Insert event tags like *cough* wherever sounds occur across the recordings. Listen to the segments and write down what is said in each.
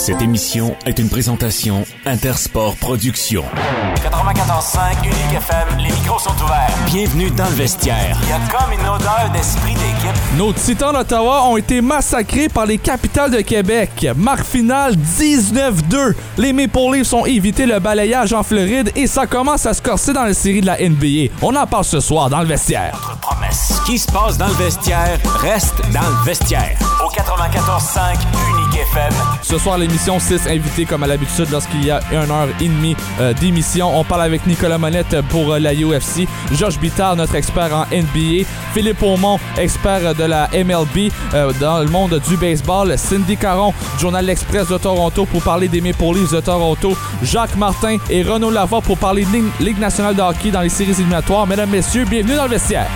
Cette émission est une présentation Intersport Productions. 94.5 Unique FM, les micros sont ouverts. Bienvenue dans le vestiaire. Il y a comme une odeur d'esprit d'équipe. Nos Titans d'Ottawa ont été massacrés par les capitales de Québec. Marque finale 19-2. Les Maple Leafs ont évité le balayage en Floride et ça commence à se corser dans la série de la NBA. On en parle ce soir dans le vestiaire. Notre promesse. Ce qui se passe dans le vestiaire reste dans le vestiaire. Au 94.5 Unique FM. Ce soir, l'émission 6 invités comme à l'habitude lorsqu'il y a une heure et demie euh, d'émission. On parle avec Nicolas Monette pour euh, la UFC, Georges Bittard, notre expert en NBA, Philippe Aumont, expert de la MLB euh, dans le monde du baseball, Cindy Caron, Journal L'Express de Toronto pour parler des Maple Leafs de Toronto, Jacques Martin et Renaud Lavoie pour parler de Ligue nationale de hockey dans les séries éliminatoires. Mesdames, messieurs, bienvenue dans le vestiaire.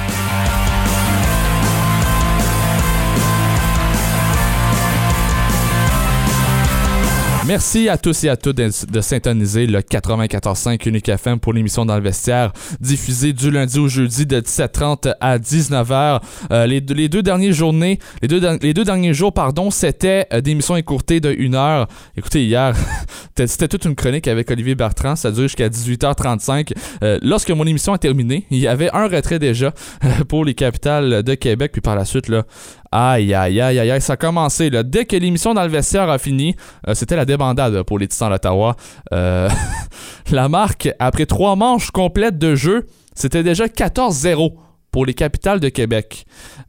Merci à tous et à toutes de, de syntoniser le 94.5 Unique FM pour l'émission dans le vestiaire, diffusée du lundi au jeudi de 17h30 à 19h. Euh, les, deux- dernières journées, les deux, derniers jours, pardon, c'était euh, des émissions écourtées de 1 heure. Écoutez, hier, *laughs* c'était toute une chronique avec Olivier Bertrand, ça a duré jusqu'à 18h35. Euh, lorsque mon émission a terminé, il y avait un retrait déjà *laughs* pour les capitales de Québec, puis par la suite, là, Aïe, aïe, aïe, aïe, ça a commencé. Dès que l'émission dans le vestiaire a fini, euh, c'était la débandade pour les Titans d'Ottawa. Euh, *laughs* la marque, après trois manches complètes de jeu, c'était déjà 14-0 pour les capitales de Québec.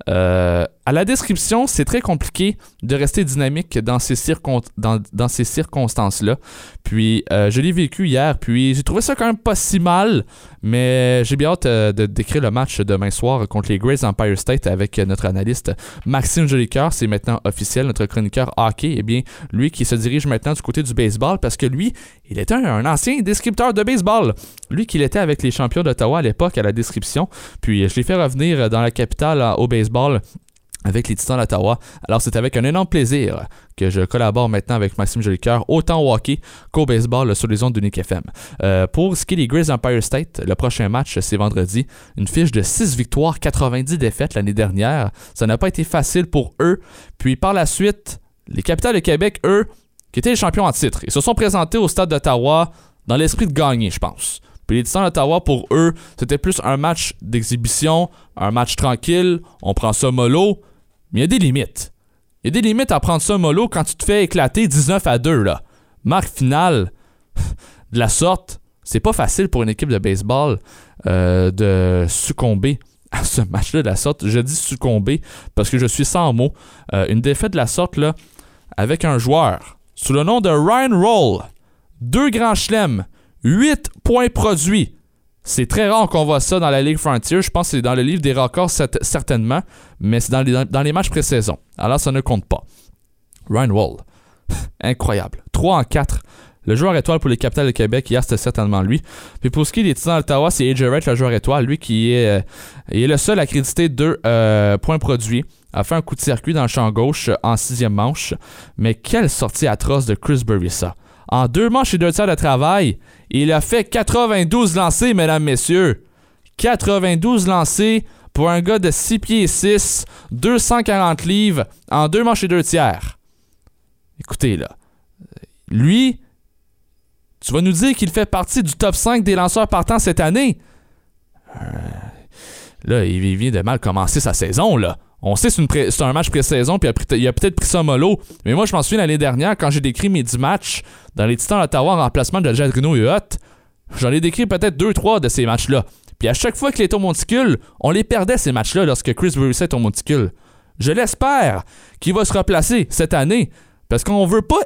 Euh, à la description, c'est très compliqué de rester dynamique dans ces, circonstances-là. Puis, euh, je l'ai vécu hier, puis j'ai trouvé ça quand même pas si mal, mais j'ai bien hâte euh, de décrire le match demain soir contre les Grays Empire State avec notre analyste Maxime Jolicoeur. C'est maintenant officiel, notre chroniqueur hockey. Eh bien, lui qui se dirige maintenant du côté du baseball parce que lui, il était un, un ancien descripteur de baseball. Lui qui était avec les champions d'Ottawa à l'époque à la description. Puis, je l'ai fait revenir dans la capitale euh, au baseball avec les Titans d'Ottawa. Alors, c'est avec un énorme plaisir que je collabore maintenant avec Maxime Jolicoeur, autant au hockey qu'au baseball sur les ondes d'Unique FM. Euh, pour ce qui est des Grizzlies Empire State, le prochain match, c'est vendredi. Une fiche de 6 victoires, 90 défaites l'année dernière. Ça n'a pas été facile pour eux. Puis par la suite, les Capitals de Québec, eux, qui étaient les champions en titre, ils se sont présentés au stade d'Ottawa dans l'esprit de gagner, je pense. Puis les Titans d'Ottawa, pour eux, c'était plus un match d'exhibition, un match tranquille, on prend ça mollo, mais il y a des limites. Il y a des limites à prendre ça mollo quand tu te fais éclater 19 à 2, là. Marque finale *laughs* de la sorte, c'est pas facile pour une équipe de baseball euh, de succomber à ce match-là de la sorte. Je dis succomber parce que je suis sans mots. Euh, une défaite de la sorte, là, avec un joueur sous le nom de Ryan Roll, deux grands chelems, 8 points produits. C'est très rare qu'on voit ça dans la Ligue Frontier. Je pense que c'est dans le livre des records cer- certainement, mais c'est dans les, matchs pré-saison. Alors ça ne compte pas. Ryan Wall. *laughs* Incroyable. 3 en 4. Le joueur étoile pour les Capitals de Québec, hier, c'était certainement lui. Puis pour ce qui est des Titans d'Ottawa, c'est AJ Wright, le joueur étoile. Lui qui est, euh, est le seul à créditer deux euh, points produits. A fait un coup de circuit dans le champ gauche euh, en sixième manche. Mais quelle sortie atroce de Chris Burissa. En deux manches et deux tiers de travail, il a fait 92 lancés, mesdames, messieurs. 92 lancés pour un gars de 6 pieds 6, 240 livres, en deux manches et deux tiers. Écoutez, là. Lui, tu vas nous dire qu'il fait partie du top 5 des lanceurs partants cette année? Euh, là, il vient de mal commencer sa saison, là. On sait que c'est un match pré-saison, puis il a a peut-être pris ça mollo. Mais moi, je m'en souviens l'année dernière, quand j'ai décrit mes 10 matchs dans les Titans d'Ottawa en remplacement de Jadrino et Hutt, j'en ai décrit peut-être 2-3 de ces matchs-là. Puis à chaque fois qu'il était au monticule, on les perdait ces matchs-là lorsque Chris Burissa est au monticule. Je l'espère qu'il va se replacer cette année. Parce qu'on veut pas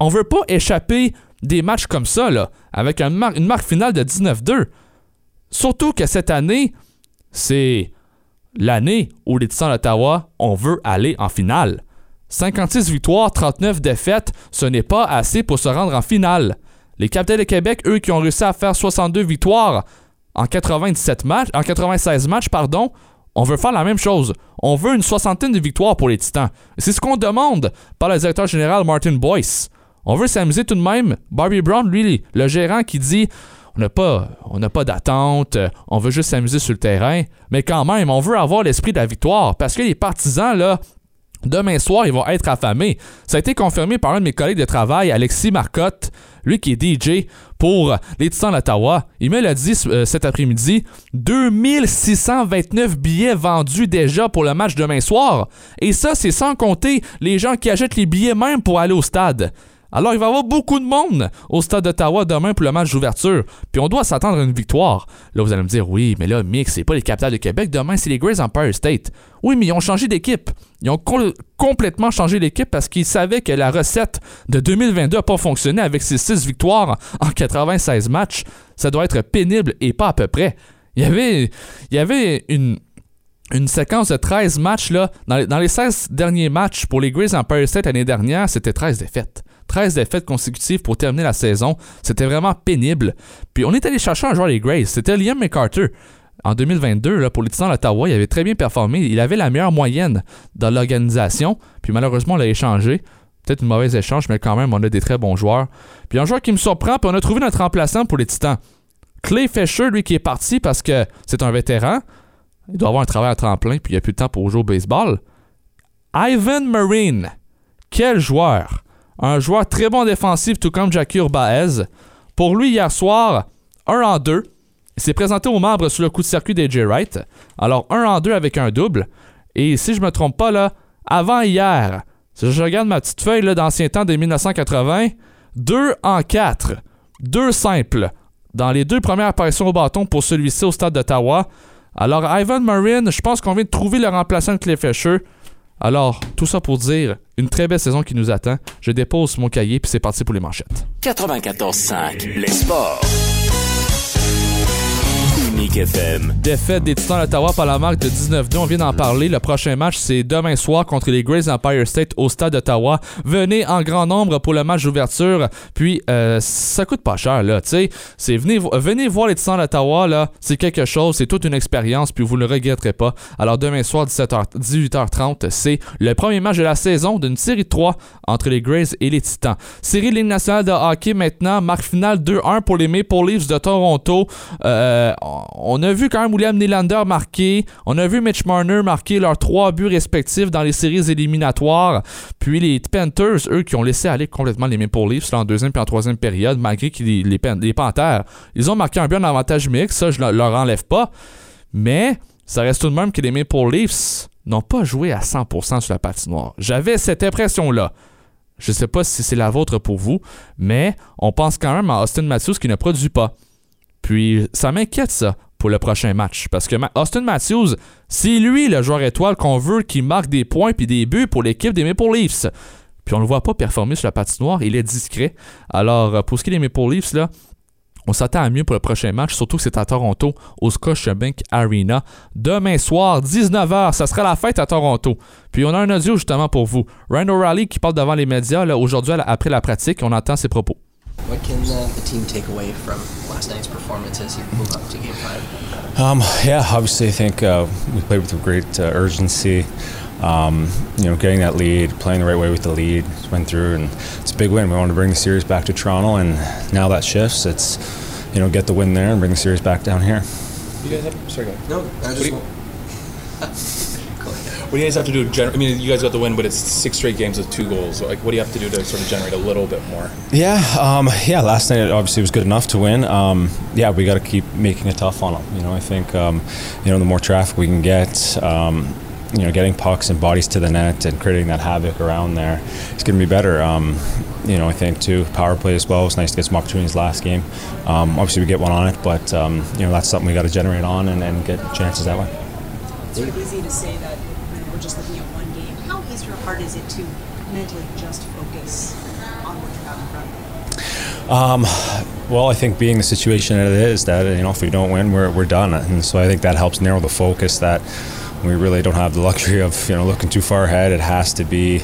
on veut pas échapper des matchs comme ça, là, avec une marque finale de 19-2. Surtout que cette année, c'est l'année où les Titans d'Ottawa, on veut aller en finale. 56 victoires, 39 défaites, ce n'est pas assez pour se rendre en finale. Les Capitals de Québec, eux qui ont réussi à faire 62 victoires en 97 matchs, en 96 matchs, pardon, on veut faire la même chose. On veut une soixantaine de victoires pour les Titans. C'est ce qu'on demande par le directeur général Martin Boyce. On veut s'amuser tout de même. Barbie Brown, lui, le gérant qui dit on n'a pas, d'attente, on veut juste s'amuser sur le terrain, mais quand même, on veut avoir l'esprit de la victoire parce que les partisans là Demain soir, ils vont être affamés. Ça a été confirmé par un de mes collègues de travail, Alexis Marcotte, lui qui est DJ pour les Titans d'Ottawa. Il me l'a dit euh, cet après-midi. 2629 billets vendus déjà pour le match demain soir. Et ça, c'est sans compter les gens qui achètent les billets même pour aller au stade. Alors, il va y avoir beaucoup de monde au stade d'Ottawa demain pour le match d'ouverture. Puis on doit s'attendre à une victoire. Là, vous allez me dire, oui, mais là, Mick, c'est pas les capitales de Québec. Demain, c'est les Grays Empire State. Oui, mais ils ont changé d'équipe. Ils ont complètement changé l'équipe parce qu'ils savaient que la recette de 2022 n'a pas fonctionné avec ces 6 victoires en 96 matchs. Ça doit être pénible et pas à peu près. Il y avait, il y avait une, une séquence de 13 matchs. Là. Dans, les, dans les 16 derniers matchs pour les Grays Empire State l'année dernière, c'était 13 défaites. 13 défaites consécutives pour terminer la saison. C'était vraiment pénible. Puis on est allé chercher un joueur des Grays. C'était Liam McCarter. En 2022, là, pour les Titans d'Ottawa, il avait très bien performé. Il avait la meilleure moyenne dans l'organisation. Puis malheureusement, on l'a échangé. Peut-être une mauvaise échange, mais quand même, on a des très bons joueurs. Puis un joueur qui me surprend, puis on a trouvé notre remplaçant pour les Titans. Clay Fisher, lui, qui est parti parce que c'est un vétéran. Il doit avoir un travail à tremplin, puis il n'y a plus de temps pour jouer au baseball. Ivan Marine. Quel joueur! Un joueur très bon défensif, tout comme Jackie Urbaez. Pour lui, hier soir, 1 en 2. Il s'est présenté aux membres sur le coup de circuit d'AJ Wright. Alors, 1 en 2 avec un double. Et si je me trompe pas, là, avant hier, si je regarde ma petite feuille d'ancien temps de 1980, 2 en 4. 2 simples. Dans les deux premières apparitions au bâton pour celui-ci au stade d'Ottawa. Alors, Ivan Marin, je pense qu'on vient de trouver le remplaçant de Clay Fisher. Alors, tout ça pour dire, une très belle saison qui nous attend. Je dépose mon cahier puis c'est parti pour les manchettes. 94.5, les sports. Défaite des Titans d'Ottawa par la marque de 19-2. On vient d'en parler. Le prochain match, c'est demain soir contre les Grays Empire State au stade d'Ottawa. Venez en grand nombre pour le match d'ouverture. Puis, euh, ça coûte pas cher, là. Tu sais, c'est venez, venez voir les Titans d'Ottawa, là. C'est quelque chose. C'est toute une expérience. Puis, vous ne le regretterez pas. Alors, demain soir, 17h, 18h30, c'est le premier match de la saison d'une série de 3 entre les Grays et les Titans. Série Ligue nationale de hockey maintenant. Marque finale 2-1 pour les Maple Leafs de Toronto. Euh, on a vu quand même William Nylander marquer, on a vu Mitch Marner marquer leurs trois buts respectifs dans les séries éliminatoires, puis les Panthers, eux, qui ont laissé aller complètement les Maple Leafs en deuxième puis en troisième période, malgré que les, Panthers, ils ont marqué un but en avantage mix, ça je leur enlève pas, mais ça reste tout de même que les Maple Leafs n'ont pas joué à 100% sur la patinoire. J'avais cette impression-là. Je sais pas si c'est la vôtre pour vous, mais on pense quand même à Austin Matthews qui ne produit pas. Puis ça m'inquiète ça pour le prochain match. Parce que Austin Matthews, c'est lui le joueur étoile qu'on veut qui marque des points puis des buts pour l'équipe des Maple Leafs. Puis on le voit pas performer sur la patinoire, il est discret. Alors euh, pour ce qui est des Maple Leafs, là, on s'attend à mieux pour le prochain match, surtout que c'est à Toronto, au Scotiabank Arena. Demain soir, 19h, ça sera la fête à Toronto. Puis on a un audio justement pour vous. Ryan O'Reilly qui parle devant les médias aujourd'hui après la pratique, on entend ses propos. What can uh, the team take away from last night's performance as you move up to Game Five? Um, yeah, obviously, I think uh, we played with great uh, urgency. Um, you know, getting that lead, playing the right way with the lead, went through, and it's a big win. We want to bring the series back to Toronto, and now that shifts. It's you know, get the win there and bring the series back down here. You guys have, sorry, go ahead. No, I just. *laughs* What do you guys have to do? Gener- I mean, you guys got the win, but it's six straight games with two goals. Like, what do you have to do to sort of generate a little bit more? Yeah, um, yeah. Last night obviously was good enough to win. Um, yeah, we got to keep making it tough on them. You know, I think um, you know the more traffic we can get. Um, you know, getting pucks and bodies to the net and creating that havoc around there, it's going to be better. Um, you know, I think too power play as well. It's nice to get some opportunities last game. Um, obviously, we get one on it, but you know that's something we got to generate on and, and get chances that way. It's really easy to say that we're just looking at one game. How easy or hard is it to mentally just focus on what you have in front of you? Um, well, I think being the situation that it is, that you know, if we don't win, we're, we're done, and so I think that helps narrow the focus. That we really don't have the luxury of you know looking too far ahead. It has to be,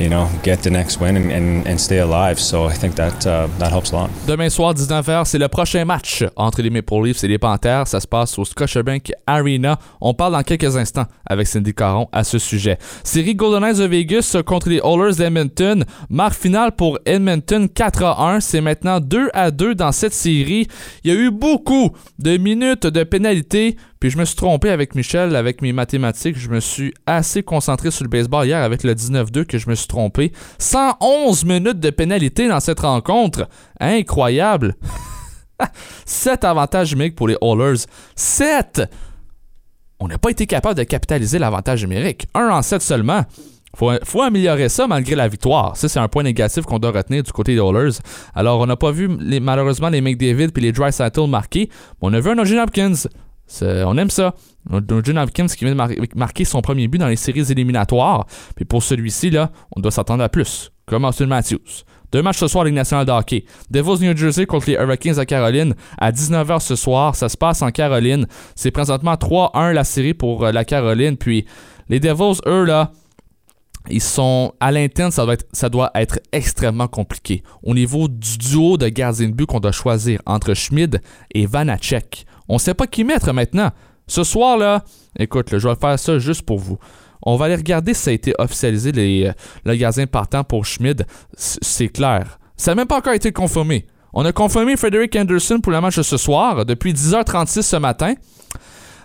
you know, get the next win and, stay alive. So I think that uh, that helps a lot. Demain soir, 19h, c'est le prochain match entre les Maple Leafs et les Panthers. Ça se passe au Scotiabank Arena. On parle dans quelques instants avec Cindy Caron à ce sujet. Série Golden Knights de Vegas contre les Oilers d'Edmonton. Marque finale pour Edmonton 4 à 1. C'est maintenant 2 à 2 dans cette série. Il y a eu beaucoup de minutes de pénalité. Puis je me suis trompé avec Michel, avec mes mathématiques. Je me suis assez concentré sur le baseball hier avec le 19-2 que je me suis trompé. 111 minutes de pénalité dans cette rencontre. Incroyable. *laughs* 7 avantages numériques pour les Oilers. 7! On n'a pas été capable de capitaliser l'avantage numérique. 1 en 7 seulement. Faut, faut améliorer ça malgré la victoire. Ça, c'est un point négatif qu'on doit retenir du côté des Oilers. Alors, on n'a pas vu malheureusement les McDavid puis les Dry marquer, mais on a vu un Hopkins. On aime ça. Nugent Hopkins qui vient de mar marquer son premier but dans les séries éliminatoires. Puis pour celui-ci, là, on doit s'attendre à plus. Comme Austin Matthews. Deux matchs ce soir Ligue nationale de. Devils New Jersey contre les Hurricanes à Caroline à 19h ce soir. Ça se passe en Caroline. C'est présentement 3-1 la série pour euh, la Caroline. Puis les Devils, eux, là, ils sont à l'interne, ça, doit être, ça doit être extrêmement compliqué. Au niveau du duo de gardiens de but qu'on doit choisir entre Schmid et Vanacek. On ne sait pas qui mettre maintenant. Ce soir, là, écoute, je vais faire ça juste pour vous. On va aller regarder si ça a été officialisé, les, le gardien partant pour Schmid. C'est clair. Ça n'a même pas encore été confirmé. On a confirmé Frederick Anderson pour le match de ce soir, depuis 10h36 ce matin.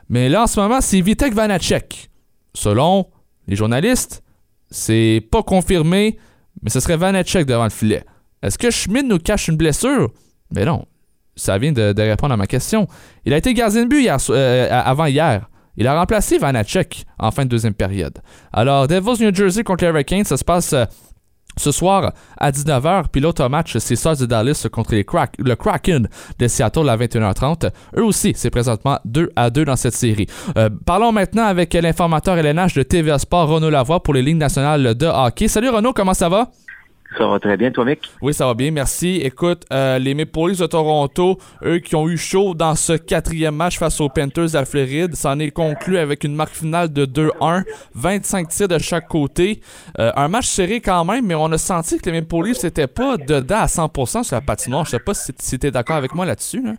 Mais là, en ce moment, c'est Vitek Vanacek. Selon les journalistes, c'est pas confirmé, mais ce serait Vanacek devant le filet. Est-ce que Schmid nous cache une blessure? Mais non. Ça vient de, répondre à ma question. Il a été gardien de but hier, euh, avant hier. Il a remplacé Vanacek en fin de deuxième période. Alors, Devils New Jersey contre les Hurricanes, ça se passe euh, ce soir à 19h. Puis l'autre match, c'est Stars de Dallas contre les le Kraken de Seattle à 21h30. Eux aussi, c'est présentement 2 à 2 dans cette série. Euh, parlons maintenant avec l'informateur LNH de TVA Sport, Renaud Lavoie, pour les lignes nationales de hockey. Salut Renaud, comment ça va? Ça va très bien, toi, mec? Oui, ça va bien, merci. Écoute, euh, les Maple Leafs de Toronto, eux qui ont eu chaud dans ce quatrième match face aux Panthers à Floride, s'en est conclu avec une marque finale de 2-1, 25 tirs de chaque côté. Euh, un match serré quand même, mais on a senti que les Maple Leafs n'étaient pas dedans à 100% sur la patinoire. Je sais pas si, tu d'accord avec moi là-dessus. Là.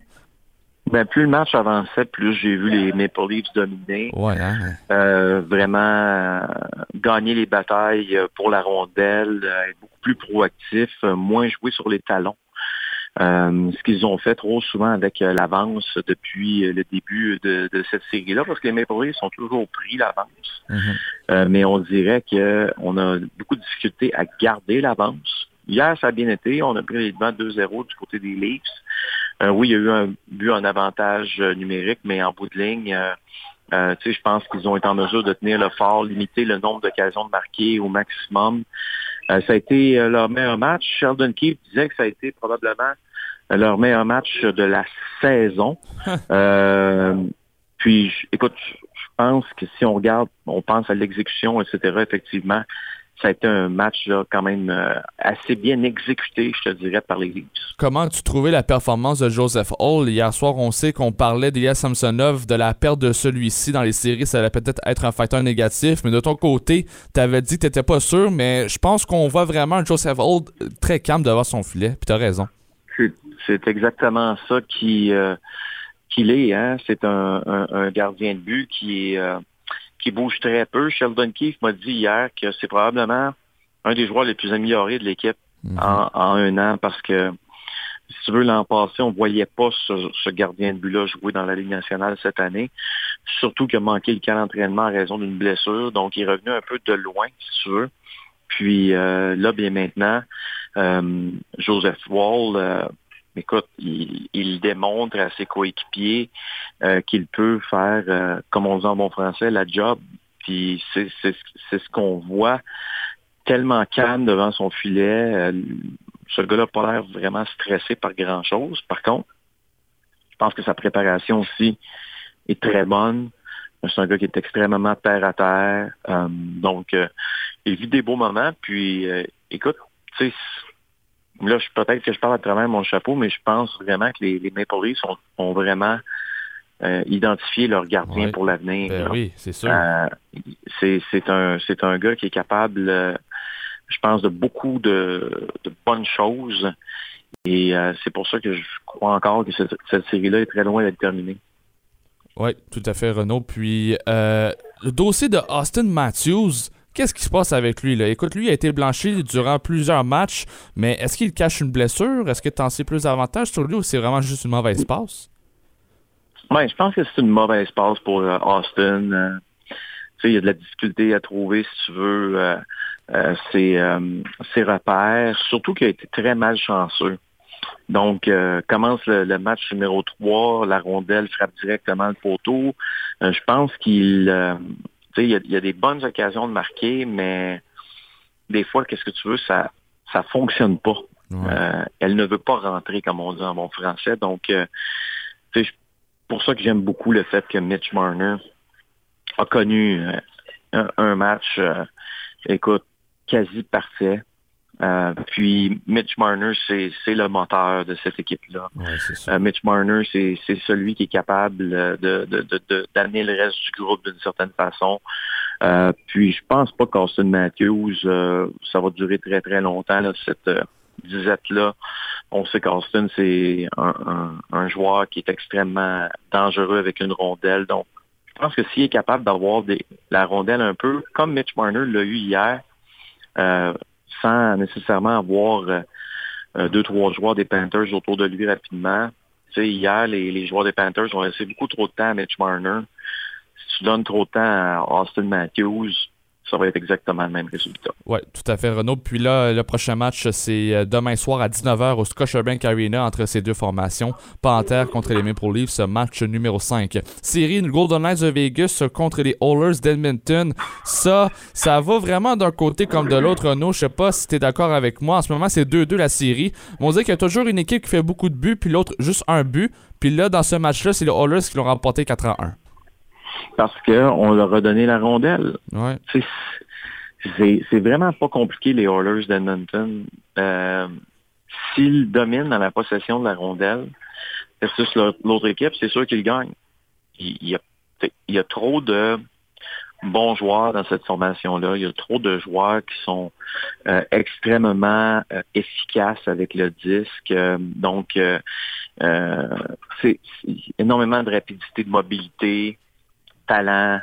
Ben, plus le match avançait, plus j'ai vu les Maple Leafs dominer. Ouais, hein? euh, vraiment euh, gagner les batailles euh, pour la rondelle, euh, être beaucoup plus proactif, moins jouer sur les talons. ce qu'ils ont fait trop souvent avec l'avance depuis le début de, cette série-là, parce que les Maple Leafs ont toujours pris l'avance. Mm-hmm. mais on dirait qu'on a beaucoup de difficultés à garder l'avance. Hier, ça a bien été. On a pris les devants 2-0 du côté des Leafs. Euh, oui, il y a eu un but en avantage euh, numérique, mais en bout de ligne, euh, euh je pense qu'ils ont été en mesure de tenir le fort, limiter le nombre d'occasions de marquer au maximum. ça a été leur meilleur match. Sheldon Keefe disait que ça a été probablement leur meilleur match de la saison. *laughs* puis, écoute, je pense que si on regarde, on pense à l'exécution, etc., effectivement, ça a été un match là, quand même euh, assez bien exécuté, je te dirais, par les Leafs. Comment as-tu trouvé la performance de Joseph Hall? Hier soir, on sait qu'on parlait d'Ilias Samsonov, de la perte de celui-ci dans les séries, ça allait peut-être être un facteur négatif, mais de ton côté, tu avais dit que tu n'étais pas sûr, mais je pense qu'on voit vraiment Joseph Hall très calme devant son filet, puis tu as raison. C'est exactement ça qui euh, qu'il est. Hein? C'est un, un, gardien de but qui est... Euh, qui bouge très peu. Sheldon Keefe m'a dit hier que c'est probablement un des joueurs les plus améliorés de l'équipe mhm. en, un an parce que si tu veux, l'an passé, on ne voyait pas ce, gardien de but-là jouer dans la Ligue nationale cette année. Surtout qu'il a manqué le camp d'entraînement à raison d'une blessure. Donc, il est revenu un peu de loin, si tu veux. Puis euh, là, bien maintenant, euh, Joseph Wall, euh, écoute, il, démontre à ses coéquipiers euh, qu'il peut faire, euh, comme on dit en bon français, la job. Puis c'est ce qu'on voit tellement calme devant son filet. Euh, ce gars-là n'a pas l'air vraiment stressé par grand-chose. Par contre, je pense que sa préparation aussi est très bonne. C'est un gars qui est extrêmement terre à terre. donc, il vit des beaux moments. Puis, écoute, tu sais, là, peut-être que je parle à travers mon chapeau, mais je pense vraiment que les, les Maple Leafs ont, vraiment euh, identifié leur gardien pour l'avenir. Ben oui, c'est sûr. Euh, c'est un, c'est un gars qui est capable euh, je pense, de beaucoup de, de bonnes choses. Et c'est pour ça que je crois encore que cette, cette série-là est très loin d'être terminée. Oui, tout à fait, Renaud. Puis, le dossier de Austin Matthews, qu'est-ce qui se passe avec lui? Là? Écoute, lui a été blanchi durant plusieurs matchs, mais est-ce qu'il cache une blessure? Est-ce que tu en sais plus davantage sur lui ou c'est vraiment juste une mauvaise passe? Oui, je pense que c'est une mauvaise passe pour euh, Austin. Euh, il y a de la difficulté à trouver, si tu veux, euh, ses, repères, surtout qu'il a été très malchanceux. Donc, commence le, match numéro 3, la rondelle frappe directement le poteau. Je pense qu'il... il y, a, il y a des bonnes occasions de marquer, mais des fois, qu'est-ce que tu veux, ça ça fonctionne pas. Ouais. Euh, elle ne veut pas rentrer, comme on dit en bon français. Donc, euh, tu sais, pour ça que j'aime beaucoup le fait que Mitch Marner a connu euh, un, un match, euh, écoute, quasi parfait. Euh, puis Mitch Marner, c'est le moteur de cette équipe-là. Ouais. Euh, Mitch Marner, c'est celui qui est capable euh, de de- d'amener le reste du groupe d'une certaine façon. Euh, puis je pense pas qu'Austin Matthews, euh, ça va durer très très longtemps là, cette disette-là. On sait qu'Austin, c'est un, un, un joueur qui est extrêmement dangereux avec une rondelle. Donc, je pense que s'il est capable d'avoir la rondelle un peu, comme Mitch Marner l'a eu hier, euh, sans nécessairement avoir euh, euh, deux, trois joueurs des Panthers autour de lui rapidement. Tu sais, hier, les, les joueurs des Panthers ont laissé beaucoup trop de temps à Mitch Marner. Si tu donnes trop de temps à Austin Matthews, ça va être exactement le même résultat. Oui, tout à fait, Renaud. Puis là, le prochain match, c'est euh, demain soir à 19h au Scotiabank Arena entre ces deux formations. Panthers contre les Maple Leafs, ce match numéro 5. Série Golden Knights de Vegas contre les Oilers d'Edmonton. Ça, ça va vraiment d'un côté comme de l'autre, Renaud. Je sais pas si tu es d'accord avec moi. En ce moment, c'est 2-2 la série. On dirait qu'il y a toujours une équipe qui fait beaucoup de buts, puis l'autre juste un but. Puis là, dans ce match-là, c'est les Oilers qui l'ont remporté 4 à 1. Parce qu'on leur a donné la rondelle. Ouais. C'est vraiment pas compliqué, les Oilers d'Edmonton. Euh, S'ils dominent dans la possession de la rondelle versus l'autre équipe, c'est sûr qu'ils gagnent. Il, il y a, il y a trop de bons joueurs dans cette formation-là. Il y a trop de joueurs qui sont euh, extrêmement euh, efficaces avec le disque. Euh, donc, euh, euh, c'est c'est énormément de rapidité, de mobilité, talent.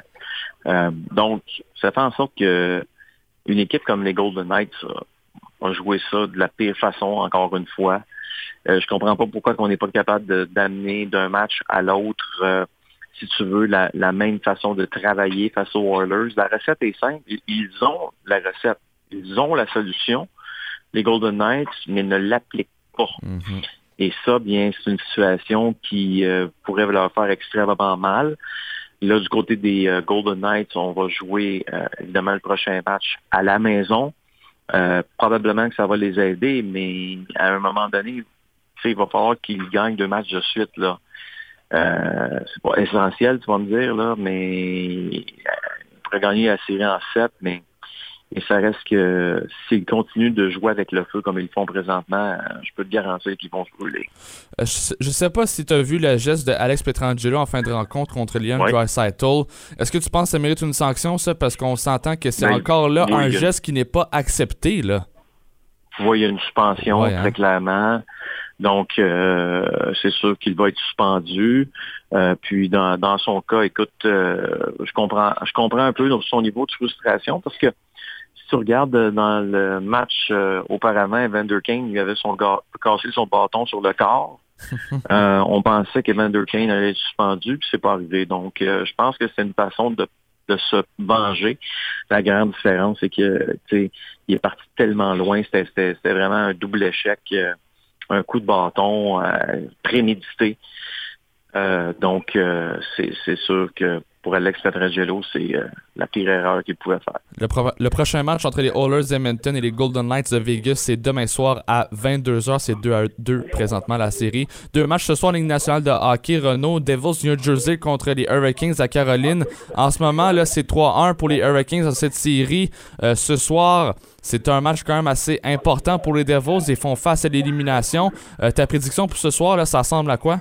Euh, donc, ça fait en sorte que une équipe comme les Golden Knights a, a joué ça de la pire façon, encore une fois. Euh, je comprends pas pourquoi on n'est pas capable d'amener d'un match à l'autre, euh, si tu veux, la, la même façon de travailler face aux Oilers. La recette est simple. Ils- ont la recette. Ils ont la solution, les Golden Knights, mais ne l'appliquent pas. Mhm. Et ça, bien, c'est une situation qui euh, pourrait leur faire extrêmement mal. Là, du côté des euh, Golden Knights, on va jouer euh, évidemment le prochain match à la maison. Euh, probablement que ça va les aider, mais à un moment donné, il va falloir qu'ils gagnent deux matchs de suite. c'est pas essentiel, tu vas me dire, là, mais ils pourraient gagner la série en sept, mais et ça reste que s'ils continuent de jouer avec le feu comme ils le font présentement, je peux te garantir qu'ils vont se brûler. Euh, Je, je sais pas si tu as vu le geste de Alex Petrangelo en fin de rencontre contre Ouais. Draisaitl. Est-ce que tu penses que ça mérite une sanction, ça? Parce qu'on s'entend que c'est Ben, encore là oui, un geste qui n'est pas accepté, là. Tu vois, il y a une suspension Ouais, hein. très clairement. Donc, euh, c'est sûr qu'il va être suspendu. Euh, puis, dans, dans son cas, écoute, je comprends, je comprends un peu son niveau de frustration parce que si tu regardes euh, dans le match euh, auparavant, Evander Kane, il avait son cassé son bâton sur le corps. *laughs* Euh, on pensait qu'Evander Kane allait être suspendu, puis c'est pas arrivé. Donc, euh, je pense que c'est une façon de, de se venger. La grande différence, c'est que tu sais, il est parti tellement loin, c'était vraiment un double échec, euh, un coup de bâton euh, prémédité. Euh, donc, euh, c'est c'est sûr que pour Alex Petrangelo, c'est euh, la pire erreur qu'il pouvait faire. Le prochain match entre les Oilers d'Edmonton et les Golden Knights de Vegas, c'est demain soir à 22h. C'est 2 à 2 présentement la série. Deux matchs ce soir en Ligue nationale de hockey. Renault, Devils New Jersey contre les Hurricanes à Caroline. En ce moment, là, c'est 3-1 pour les Hurricanes dans cette série. Euh, ce soir, c'est un match quand même assez important pour les Devils. Ils font face à l'élimination. Euh, ta prédiction pour ce soir, là, ça ressemble à quoi?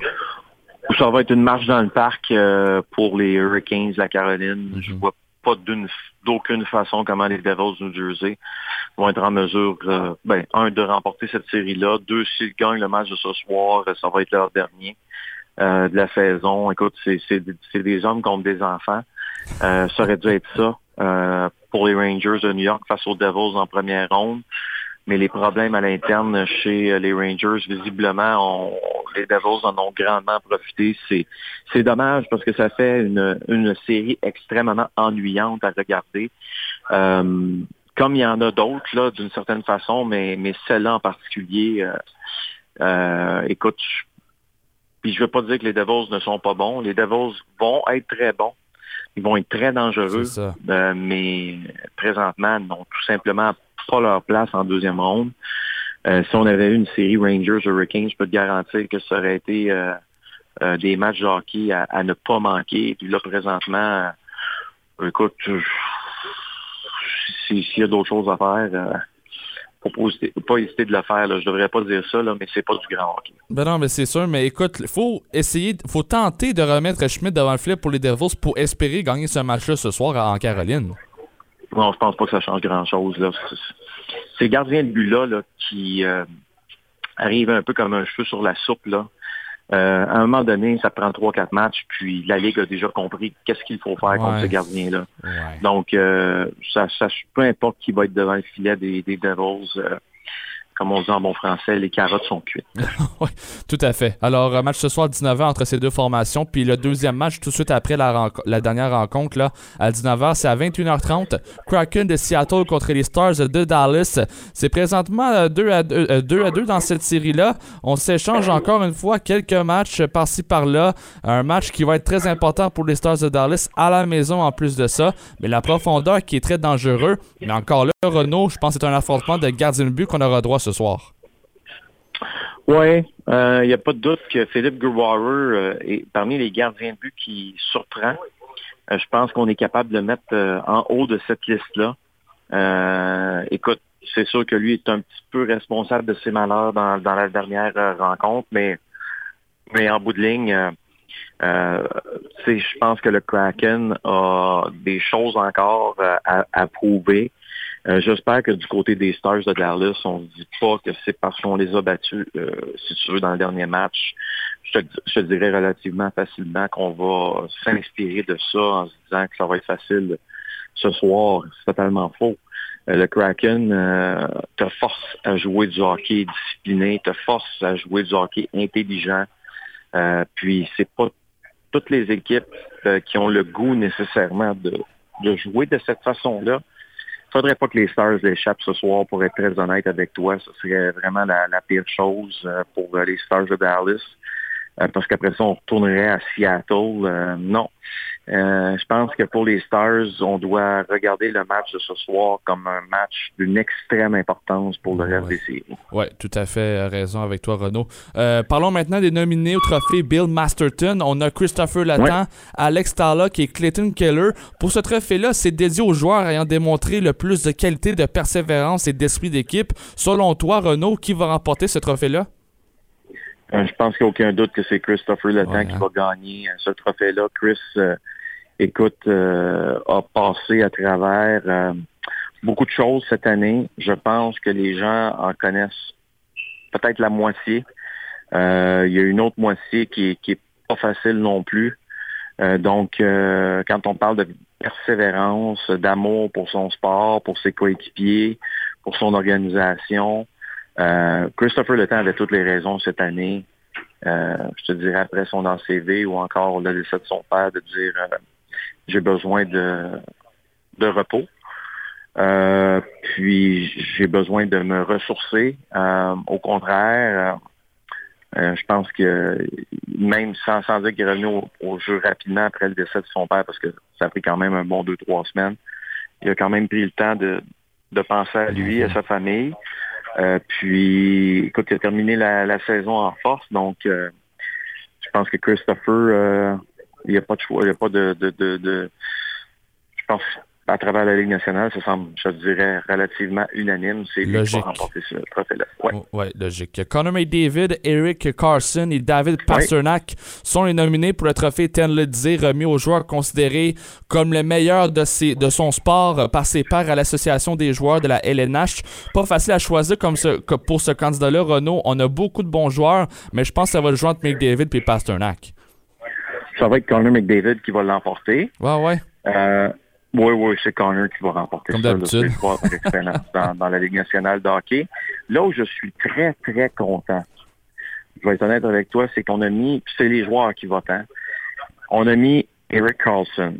Ça va être une marche dans le parc euh, pour les Hurricanes de la Caroline. Je vois pas d'une d'aucune façon comment les Devils du New Jersey vont être en mesure, euh, ben, un, de remporter cette série-là. Deux, s'ils gagnent le match de ce soir, ça va être leur dernier euh, de la saison. Écoute, c'est, des hommes contre des enfants. Euh, ça aurait dû être ça euh, pour les Rangers de New York face aux Devils en première ronde. Mais les problèmes à l'interne chez les Rangers, visiblement, on, les Devils en ont grandement profité. C'est, c'est dommage parce que ça fait une, une série extrêmement ennuyante à regarder. Euh, comme il y en a d'autres, là, d'une certaine façon, mais, mais celle-là en particulier, euh, euh, écoute, puis je veux pas dire que les Devils ne sont pas bons. Les Devils vont être très bons. Ils vont être très dangereux. Euh, mais présentement, n'ont tout simplement pas leur place en deuxième ronde. Euh, si on avait eu une série Rangers Hurricanes, je peux te garantir que ça aurait été euh, des matchs de hockey à, ne pas manquer. Puis là, présentement, écoute, s'il y a d'autres choses à faire, faut pas hésiter, de le faire. Là. Je devrais pas dire ça, là, mais c'est pas du grand hockey. Ben non, mais c'est sûr. Mais écoute, faut essayer, faut tenter de remettre Schmidt devant le flip pour les Devils pour espérer gagner ce match-là ce soir en Caroline. Non, je pense pas que ça change grand-chose. Ces gardiens de but-là là, qui euh, arrivent un peu comme un cheveu sur la soupe. Là. Euh, à un moment donné, ça prend trois, quatre matchs, puis la Ligue a déjà compris qu'est-ce qu'il faut faire contre ce gardien-là. Donc, euh, ça, ça, peu importe qui va être devant le filet des, des Devils, euh, comme on dit en bon français, les carottes sont cuites. *laughs* oui, tout à fait. Alors, match ce soir à 19h entre ces deux formations. Puis le deuxième match, tout de suite après la, la dernière rencontre, là, à 19h, c'est à 21h30. Kraken de Seattle contre les Stars de Dallas. C'est présentement 2 à 2, 2 à 2 dans cette série-là. On s'échange encore une fois quelques matchs par-ci par-là. Un match qui va être très important pour les Stars de Dallas à la maison en plus de ça. Mais la profondeur qui est très dangereux. Mais encore là, Renault, je pense que c'est un affrontement de gardien de but qu'on aura droit ce soir? Oui, il euh, n'y a pas de doute que Philippe Grubauer euh, est parmi les gardiens de but qui surprend. Euh, je pense qu'on est capable de le mettre en haut de cette liste-là. écoute, c'est sûr que lui est un petit peu responsable de ses malheurs dans, la dernière rencontre, mais, mais en bout de ligne, je pense que le Kraken a des choses encore à prouver. Euh, j'espère que du côté des Stars de Dallas, on ne dit pas que c'est parce qu'on les a battus, euh, si tu veux, dans le dernier match. Je te, dirais relativement facilement qu'on va s'inspirer de ça en se disant que ça va être facile ce soir. C'est totalement faux. Euh, le Kraken te force à jouer du hockey discipliné, te force à jouer du hockey intelligent. puis c'est pas toutes les équipes qui ont le goût nécessairement de, de jouer de cette façon-là faudrait pas que les Stars l'échappent ce soir, pour être très honnête avec toi. Ce serait vraiment la, pire chose euh, pour euh, les Stars de Dallas. Euh, parce qu'après ça, on retournerait à Seattle. non. Euh, je pense que pour les Stars, on doit regarder le match de ce soir comme un match d'une extrême importance pour le reste des séries. Oui, tout à fait euh, raison avec toi, Renaud. Euh, parlons maintenant des nominés au trophée Bill Masterton. On a Christopher Latan, Alex Tarlock et Clayton Keller. Pour ce trophée-là, c'est dédié aux joueurs ayant démontré le plus de qualité, de persévérance et d'esprit d'équipe. Selon toi, Renaud, qui va remporter ce trophée-là? Je pense qu'il n'y a aucun doute que c'est Christopher Latan qui va gagner ce trophée-là. Chris écoute, euh, a passé à travers euh, beaucoup de choses cette année. Je pense que les gens en connaissent peut-être la moitié. Euh, il y a une autre moitié qui qui est pas facile non plus. donc, quand on parle de persévérance, d'amour pour son sport, pour ses coéquipiers, pour son organisation, Christopher Le Temps avait toutes les raisons cette année. je te dirais après son ACV ou encore le décès de son père de dire j'ai besoin de, de repos. Euh, puis j'ai besoin de me ressourcer. Euh, au contraire, euh, je pense que même sans, sans dire qu'il est revenu au, jeu rapidement après le décès de son père, parce que ça a pris quand même un bon deux, trois semaines, il a quand même pris le temps de, de penser à lui, à sa famille. Puis, écoute, il a terminé la, la saison en force, donc je pense que Christopher il n'y a pas de choix, il n'y a pas de, de, de, de, Je pense à travers la Ligue nationale, ça semble, je dirais, relativement unanime. C'est lui qui Logique. va remporter ce trophée-là. Ouais. Oh, ouais, logique. Connor McDavid, Eric Carson et David Pasternak sont les nominés pour le trophée Ten Lidzé remis aux joueurs considérés comme les meilleurs de, ses, de son sport par ses pairs à l'Association des joueurs de la LNH. Pas facile à choisir comme ce, que pour ce candidat-là, Renault. On a beaucoup de bons joueurs, mais je pense que ça va le jouer entre McDavid et Pasternak. Ça va être Connor McDavid qui va l'emporter. Ouais, ouais. Euh, oui, oui, c'est Connor qui va remporter Comme ça. le par excellence dans, dans la Ligue nationale de hockey. Là où je suis très, très content, je vais être honnête avec toi, c'est qu'on a mis, puis c'est les joueurs qui votent, hein, on a mis Eric Carlson.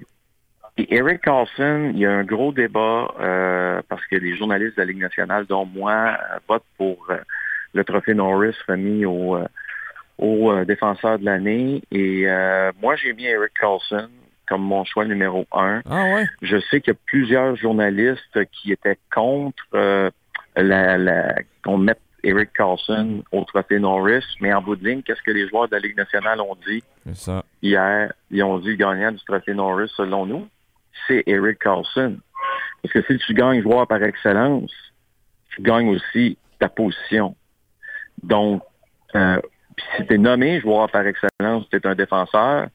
Et Eric Carlson, il y a un gros débat euh, parce que les journalistes de la Ligue nationale, dont moi, euh, votent pour euh, le trophée Norris remis au, euh, au défenseur de l'année. Et moi, j'ai mis Eric Carlson comme mon choix numéro un. Ah ouais. Je sais qu'il y a plusieurs journalistes qui étaient contre euh, la, la- qu'on mette Eric Carlson au trophée Norris, mais en bout de ligne, qu'est-ce que les joueurs de la Ligue nationale ont dit ça. hier? Ils ont dit le gagnant du trophée Norris, selon nous, c'est Eric Carlson. Parce que si tu gagnes joueur par excellence, tu gagnes aussi ta position. Donc, euh, si tu es nommé joueur par excellence, tu es un défenseur,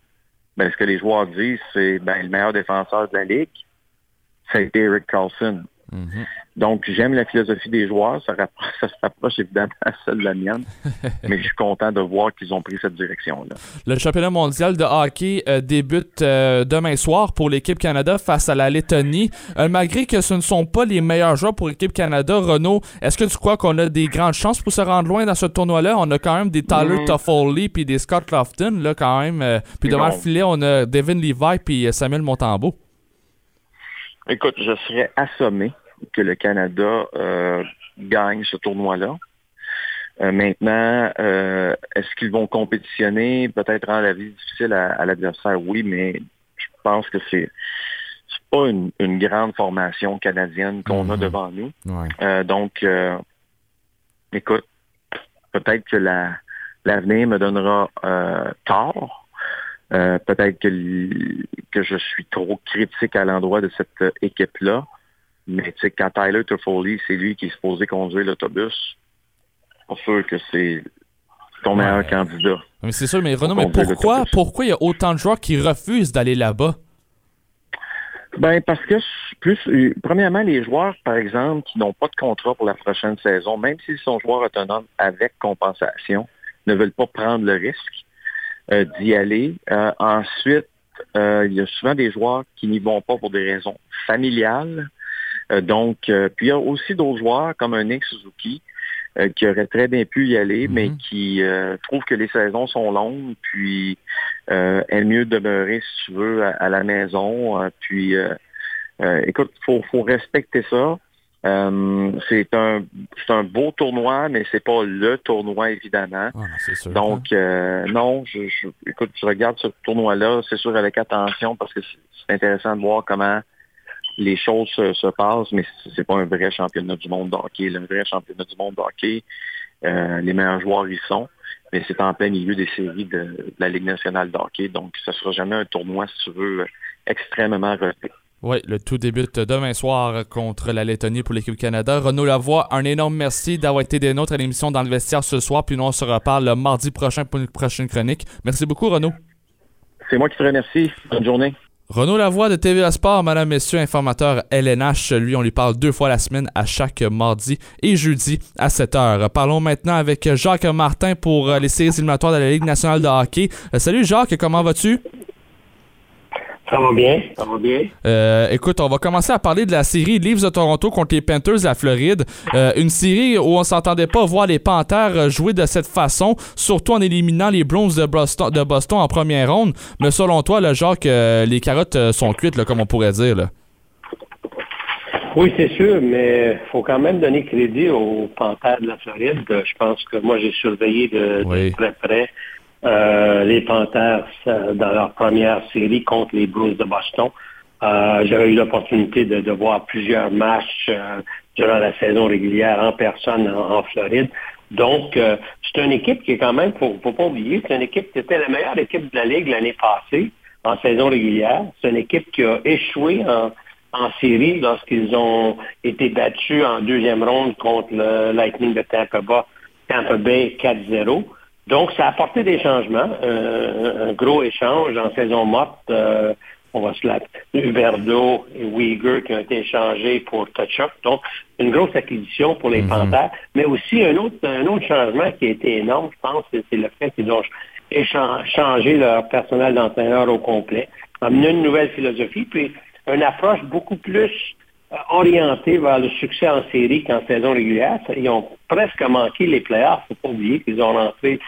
ben, ce que les joueurs disent, c'est ben, le meilleur défenseur de la Ligue, ça a été Eric Carlson. Mhm. Donc, j'aime la philosophie des joueurs. *laughs* Ça, se rapproche évidemment à celle de la mienne. *laughs* mais je suis content de voir qu'ils ont pris cette direction-là. Le championnat mondial de hockey euh, débute euh, demain soir pour l'équipe Canada face à la Lettonie. Euh, malgré que ce ne sont pas les meilleurs joueurs pour l'équipe Canada, Renaud, est-ce que tu crois qu'on a des grandes chances pour se rendre loin dans ce tournoi-là? On a quand même des Tyler Mhm. Toffoli puis des Scott Lofton, là, quand même. puis devant le filet, on a Devin Levi puis Samuel Montembeau. Écoute, je serais assommé que le Canada euh, gagne ce tournoi-là. Euh, maintenant, euh, est-ce qu'ils vont compétitionner, peut-être rendre la vie difficile à, à l'adversaire? Oui, mais je pense que c'est pas une, une grande formation canadienne qu'on a Mhm. devant nous. Ouais. Euh, donc, euh, écoute, peut-être que la, l'avenir me donnera euh, tort. Euh, peut-être que, je suis trop critique à l'endroit de cette euh, équipe-là. Mais tu sais, quand Tyler Toffoli, c'est lui qui est supposé conduire l'autobus, pas sûr que c'est ton Ouais. meilleur candidat. Mais c'est sûr, mais Renaud, mais pourquoi, pourquoi il y a autant de joueurs qui refusent d'aller là-bas? Ben parce que plus euh, premièrement les joueurs par exemple qui n'ont pas de contrat pour la prochaine saison, même s'ils sont joueurs autonomes avec compensation, ne veulent pas prendre le risque euh, d'y aller. Euh, ensuite, euh, il y a souvent des joueurs qui n'y vont pas pour des raisons familiales. Euh, donc, euh, puis il y a aussi d'autres joueurs comme un Nick Suzuki euh, qui aurait très bien pu y aller, Mhm. mais qui euh, trouve que les saisons sont longues, puis euh, est mieux demeurer, si tu veux, à, à la maison. euh, puis, euh, euh, écoute, faut, faut respecter ça. Euh, c'est un, c'est un beau tournoi, mais c'est pas le tournoi évidemment. Ah, sûr. Donc, euh, non, je, je- écoute, je regarde ce tournoi-là, c'est sûr avec attention parce que c'est intéressant de voir comment les choses se, se passent, mais c'est- pas un vrai championnat du monde de hockey. Le vrai championnat du monde de hockey, euh, les meilleurs joueurs y sont, mais c'est en plein milieu des séries de, de la Ligue nationale de hockey, donc ça sera jamais un tournoi, si tu veux, extrêmement relevé. Oui, le tout débute demain soir contre la Lettonie pour l'équipe Canada. Renaud Lavoie, un énorme merci d'avoir été des nôtres à l'émission dans le vestiaire ce soir, puis nous on se reparle le mardi prochain pour une prochaine chronique. Merci beaucoup Renaud. C'est moi qui te remercie. Bonne journée. Renaud Lavoie de TVA Sport, madame, messieurs, informateur LNH. Lui, on lui parle deux fois la semaine à chaque mardi et jeudi à 7 heures. Parlons maintenant avec Jacques Martin pour les séries éliminatoires de la Ligue nationale de hockey. Euh, salut Jacques, comment vas-tu? Ça va bien, ça va bien? Euh, écoute, on va commencer à parler de la série Leafs de Toronto contre les Panthers de la Floride. Euh, une série où on s'entendait pas voir les Panthers euh, jouer de cette façon, surtout en éliminant les Browns de Boston, de Boston en première ronde. Mais selon toi, le Jacques, euh, les carottes sont cuites, là, comme on pourrait dire. Là? Oui, c'est sûr, mais faut quand même donner crédit aux Panthères de la Floride. Je pense que moi, j'ai surveillé de, très près euh, les Panthères euh, dans leur première série contre les Bruins de Boston. Euh, J'avais eu l'opportunité de, de voir plusieurs matchs euh, durant la saison régulière en personne en, en Floride. Donc, euh, c'est une équipe qui est quand même, faut, faut pas oublier, c'est une équipe qui était la meilleure équipe de la Ligue l'année passée en saison régulière. C'est une équipe qui a échoué en, en série lorsqu'ils ont été battus en deuxième ronde contre le Lightning de Tampa Tampa Bay 4-0. Donc, ça a apporté des changements. Euh, un gros échange en saison morte. Euh, on va se la Huberdo et Uyghur qui ont été échangés pour Touch-Up. Donc, une grosse acquisition pour les Panthers. Mais aussi un autre, un autre changement qui a été énorme, je pense, c'est le fait qu'ils ont changé leur personnel d'entraîneur au complet, amené une nouvelle philosophie, puis une approche beaucoup plus euh, orientée vers le succès en série qu'en saison régulière. Ils ont presque manqué les playoffs. Il ne faut pas oublier qu'ils ont rentré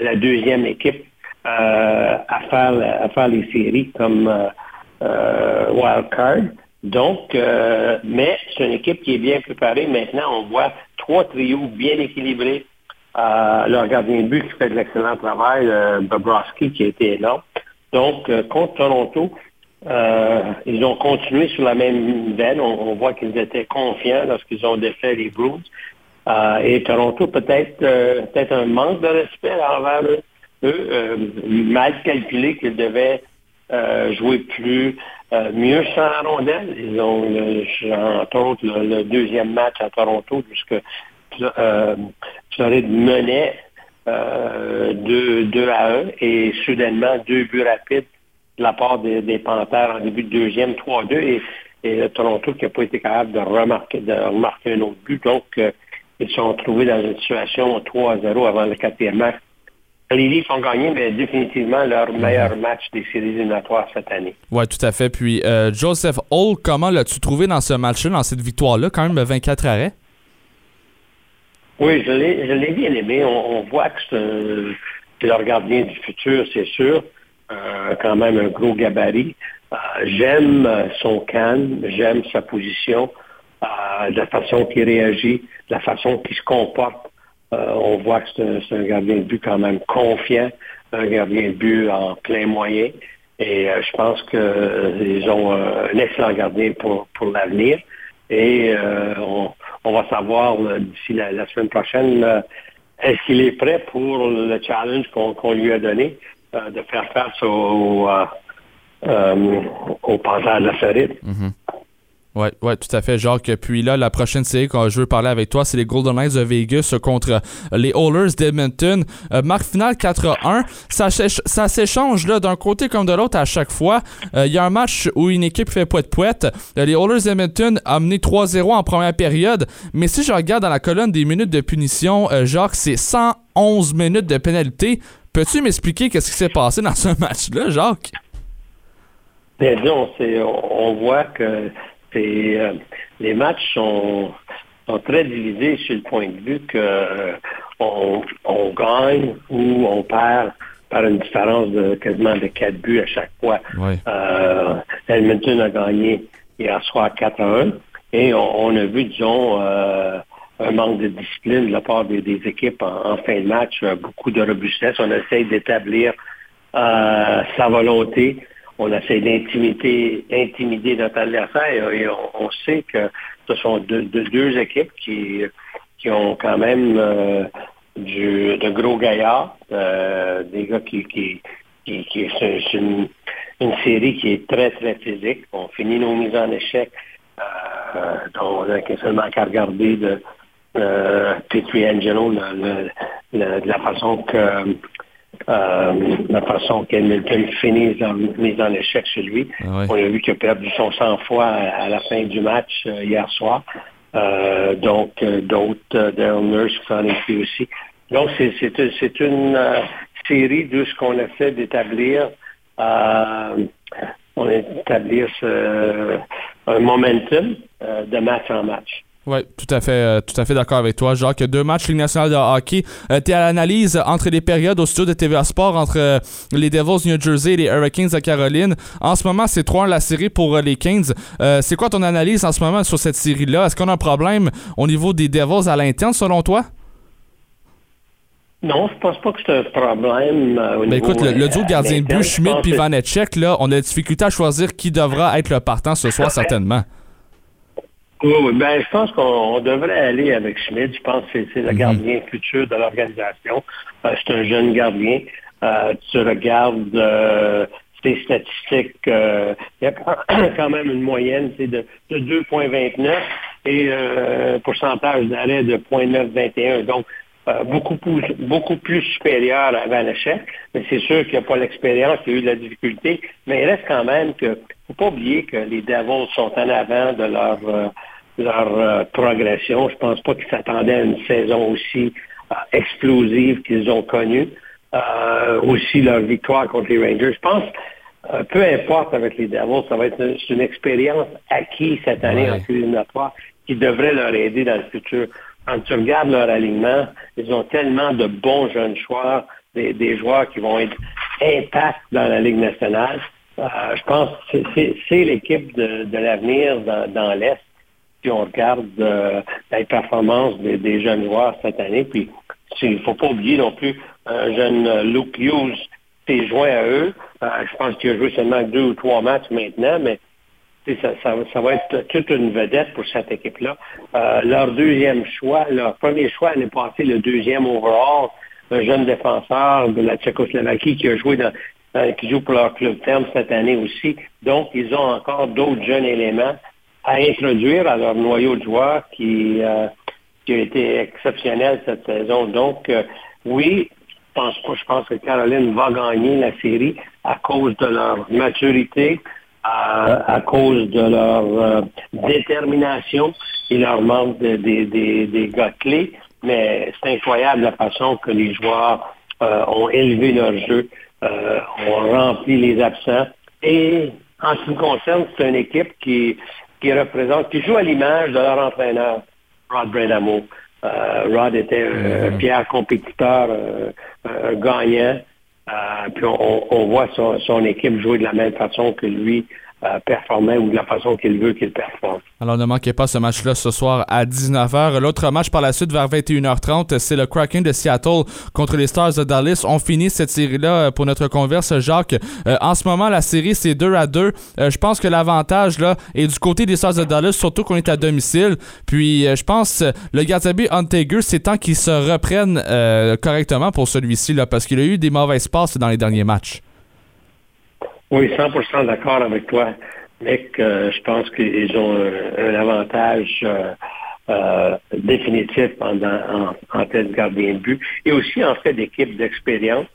la deuxième équipe euh, à, faire, à faire les séries comme euh, euh wild card. Donc, mais c'est une équipe qui est bien préparée. Maintenant, on voit trois trios bien équilibrés. leur gardien de but qui fait de l'excellent travail, Bobrovski, qui a été énorme. Donc, contre Toronto, euh, ils ont continué sur la même veine. On, voit qu'ils étaient confiants lorsqu'ils ont défait les Bruins. Euh, et Toronto, peut-être euh, peut-être un manque de respect envers eux, mal calculé qu'ils devaient jouer plus, mieux sans la rondelle. Ils ont, entre autres, le, deuxième match à Toronto, puisque Floride menait 2 à 1 et soudainement deux buts rapides de la part des, Panthères en début de deuxième, 3-2, et, et Toronto qui n'a pas été capable de remarquer, de remarquer un autre but. Donc, euh, ils se sont trouvés dans une situation 3-0 avant le quatrième match. Les Leafs ont gagné, mais définitivement leur meilleur match des séries éliminatoires cette année. Oui, tout à fait. Puis, euh, Joseph Hall, comment l'as-tu trouvé dans ce match-là, dans cette victoire-là, quand même 24 arrêts? Oui, je l'ai bien aimé. On, voit que c'est leur gardien du futur, c'est sûr. Euh, quand même un gros gabarit. Euh, j'aime euh, son calme, j'aime sa position, la façon qu'il réagit, la façon qu'il se comporte. on voit que c'est un, gardien de but quand même confiant, un gardien de but en plein moyen. Et je pense qu'ils ont un excellent gardien pour, pour l'avenir. Et on, va savoir d'ici la, semaine prochaine est-ce qu'il est prêt pour le challenge qu'on lui a donné. Euh, de faire face au, euh, euh, au de la Floride. Mhm. Oui, ouais, tout à fait, Jacques. Puis là, la prochaine série que je veux parler avec toi, c'est les Golden Knights de Vegas contre les Oilers d'Edmonton. marque finale 4-1. Ça, s'échange d'un côté comme de l'autre à chaque fois. Il y a un match où une équipe fait poète-poète. les Oilers d'Edmonton ont mené 3-0 en première période. Mais si je regarde dans la colonne des minutes de punition, Jacques, c'est 111 minutes de pénalité. Peux-tu m'expliquer qu'est-ce qui s'est passé dans ce match-là, Jacques? Bien, on, on voit que euh, les matchs sont, très divisés sur le point de vue qu'on euh, on gagne ou on perd par une différence de quasiment de 4 buts à chaque fois. Euh, Edmonton a gagné hier soir 4-1 et on, a vu, disons, un manque de discipline de la part des, équipes en, fin de match, euh, beaucoup de robustesse. On essaie d'établir euh, sa volonté. On essaie d'intimider intimider notre adversaire et on, sait que ce sont deux, équipes qui, qui ont quand même euh, du, de gros gaillards, des gars qui, qui, qui, c'est une, série qui est très, très physique. On finit nos mises en échec. donc, on n'a seulement qu'à regarder de, euh, Angelo, la, la, façon que euh, la façon qu'Hamilton finit dans mise en échec chez lui. Ah On a vu qu'il a perdu son sang-froid à, la fin du match euh, hier soir. Euh, donc, d'autres, Daryl Nurse qui s'en est aussi. Donc, c'est, une série de ce qu'on essaie d'établir. on établir un momentum de match en match. Oui, tout à fait, euh, tout à fait d'accord avec toi, Jacques. Deux matchs Ligue nationale de hockey. Euh, tu es à l'analyse entre les périodes au studio de TVA Sport entre euh, les Devils New Jersey et les Hurricanes de Caroline. En ce moment, c'est 3 la série pour les Kings. c'est quoi ton analyse en ce moment sur cette série-là? Est-ce qu'on a un problème au niveau des Devils à l'interne, selon toi? Non, je pense pas que c'est un problème. au ben écoute, le, duo gardien de but, Schmidt et Vanetchek, là, on a la difficulté à choisir qui devra être le partant ce soir, certainement. Oui, ben, je pense qu'on devrait aller avec Schmidt. Je pense que c'est le mhm. gardien futur de l'organisation. Euh, c'est un jeune gardien. Euh, tu regardes euh, ses statistiques. Euh, il y a quand *coughs* même une moyenne, c'est de, de 2,29 et euh, un pourcentage d'arrêt de 0,921. Donc, euh, beaucoup, plus, beaucoup plus supérieur à Vanachek. Mais c'est sûr qu'il n'y a pas l'expérience, il y a eu de la difficulté. Mais il reste quand même que, faut pas oublier que les Devils sont en avant de leur, euh, leur progression. Je pense pas qu'ils s'attendaient à une saison aussi explosive qu'ils ont connue. aussi leur victoire contre les Rangers. Je pense euh, peu importe avec les Devils, ça va être une, une expérience acquise cette année en éliminatoire qui devrait leur aider dans le futur. Quand tu regardes leur alignement, ils ont tellement de bons jeunes joueurs, des, joueurs qui vont être impacts dans la Ligue nationale. Euh, je pense que c'est l'équipe de, l'avenir dans, l'Est si on regarde euh, la performance des, jeunes joueurs cette année. Puis il ne faut pas oublier non plus un jeune Luke Hughes s'est joint à eux. Euh, je pense qu'il a joué seulement deux ou trois matchs maintenant, mais ça, va être toute une vedette pour cette équipe-là. Euh, leur deuxième choix, leur premier choix l'année passée, le deuxième overall, un jeune défenseur de la Tchécoslovaquie qui a joué euh, qui joue pour leur club terme cette année aussi. Donc, ils ont encore d'autres jeunes éléments à introduire à leur noyau de joueurs qui, qui a été exceptionnel cette saison. Donc, oui, pense pas. Je pense que Caroline va gagner la série à cause de leur maturité, à, cause de leur euh, détermination. Il leur manque des gars clés, mais c'est incroyable la façon que les joueurs euh, ont élevé leur jeu, euh, ont rempli les absents. Et en ce qui me concerne, c'est une équipe qui, qui représente, qui joue à l'image de leur entraîneur, Rod Bredamo. Euh, Rod était un fier compétiteur, un gagnant. Euh, puis on, voit son, équipe jouer de la même façon que lui euh, performait ou de la façon qu'il veut qu'il performe. Alors ne manquez pas ce match-là ce soir à 19h. L'autre match par la suite vers 21h30, c'est le Kraken de Seattle contre les Stars de Dallas. On finit cette série-là euh, pour notre converse, Jacques. en ce moment, la série c'est 2 à 2. je pense que l'avantage là est du côté des Stars de Dallas, surtout qu'on est à domicile. Puis je pense le gardien Huntager, c'est temps qu'il se reprenne correctement pour celui-ci là, parce qu'il a eu des mauvaises passes dans les derniers matchs. Oui, 100% d'accord avec toi, Mec. Euh, je pense qu'ils ont un, avantage euh, euh, définitif en, en, tête de gardien de but et aussi en fait d'équipe d'expérience.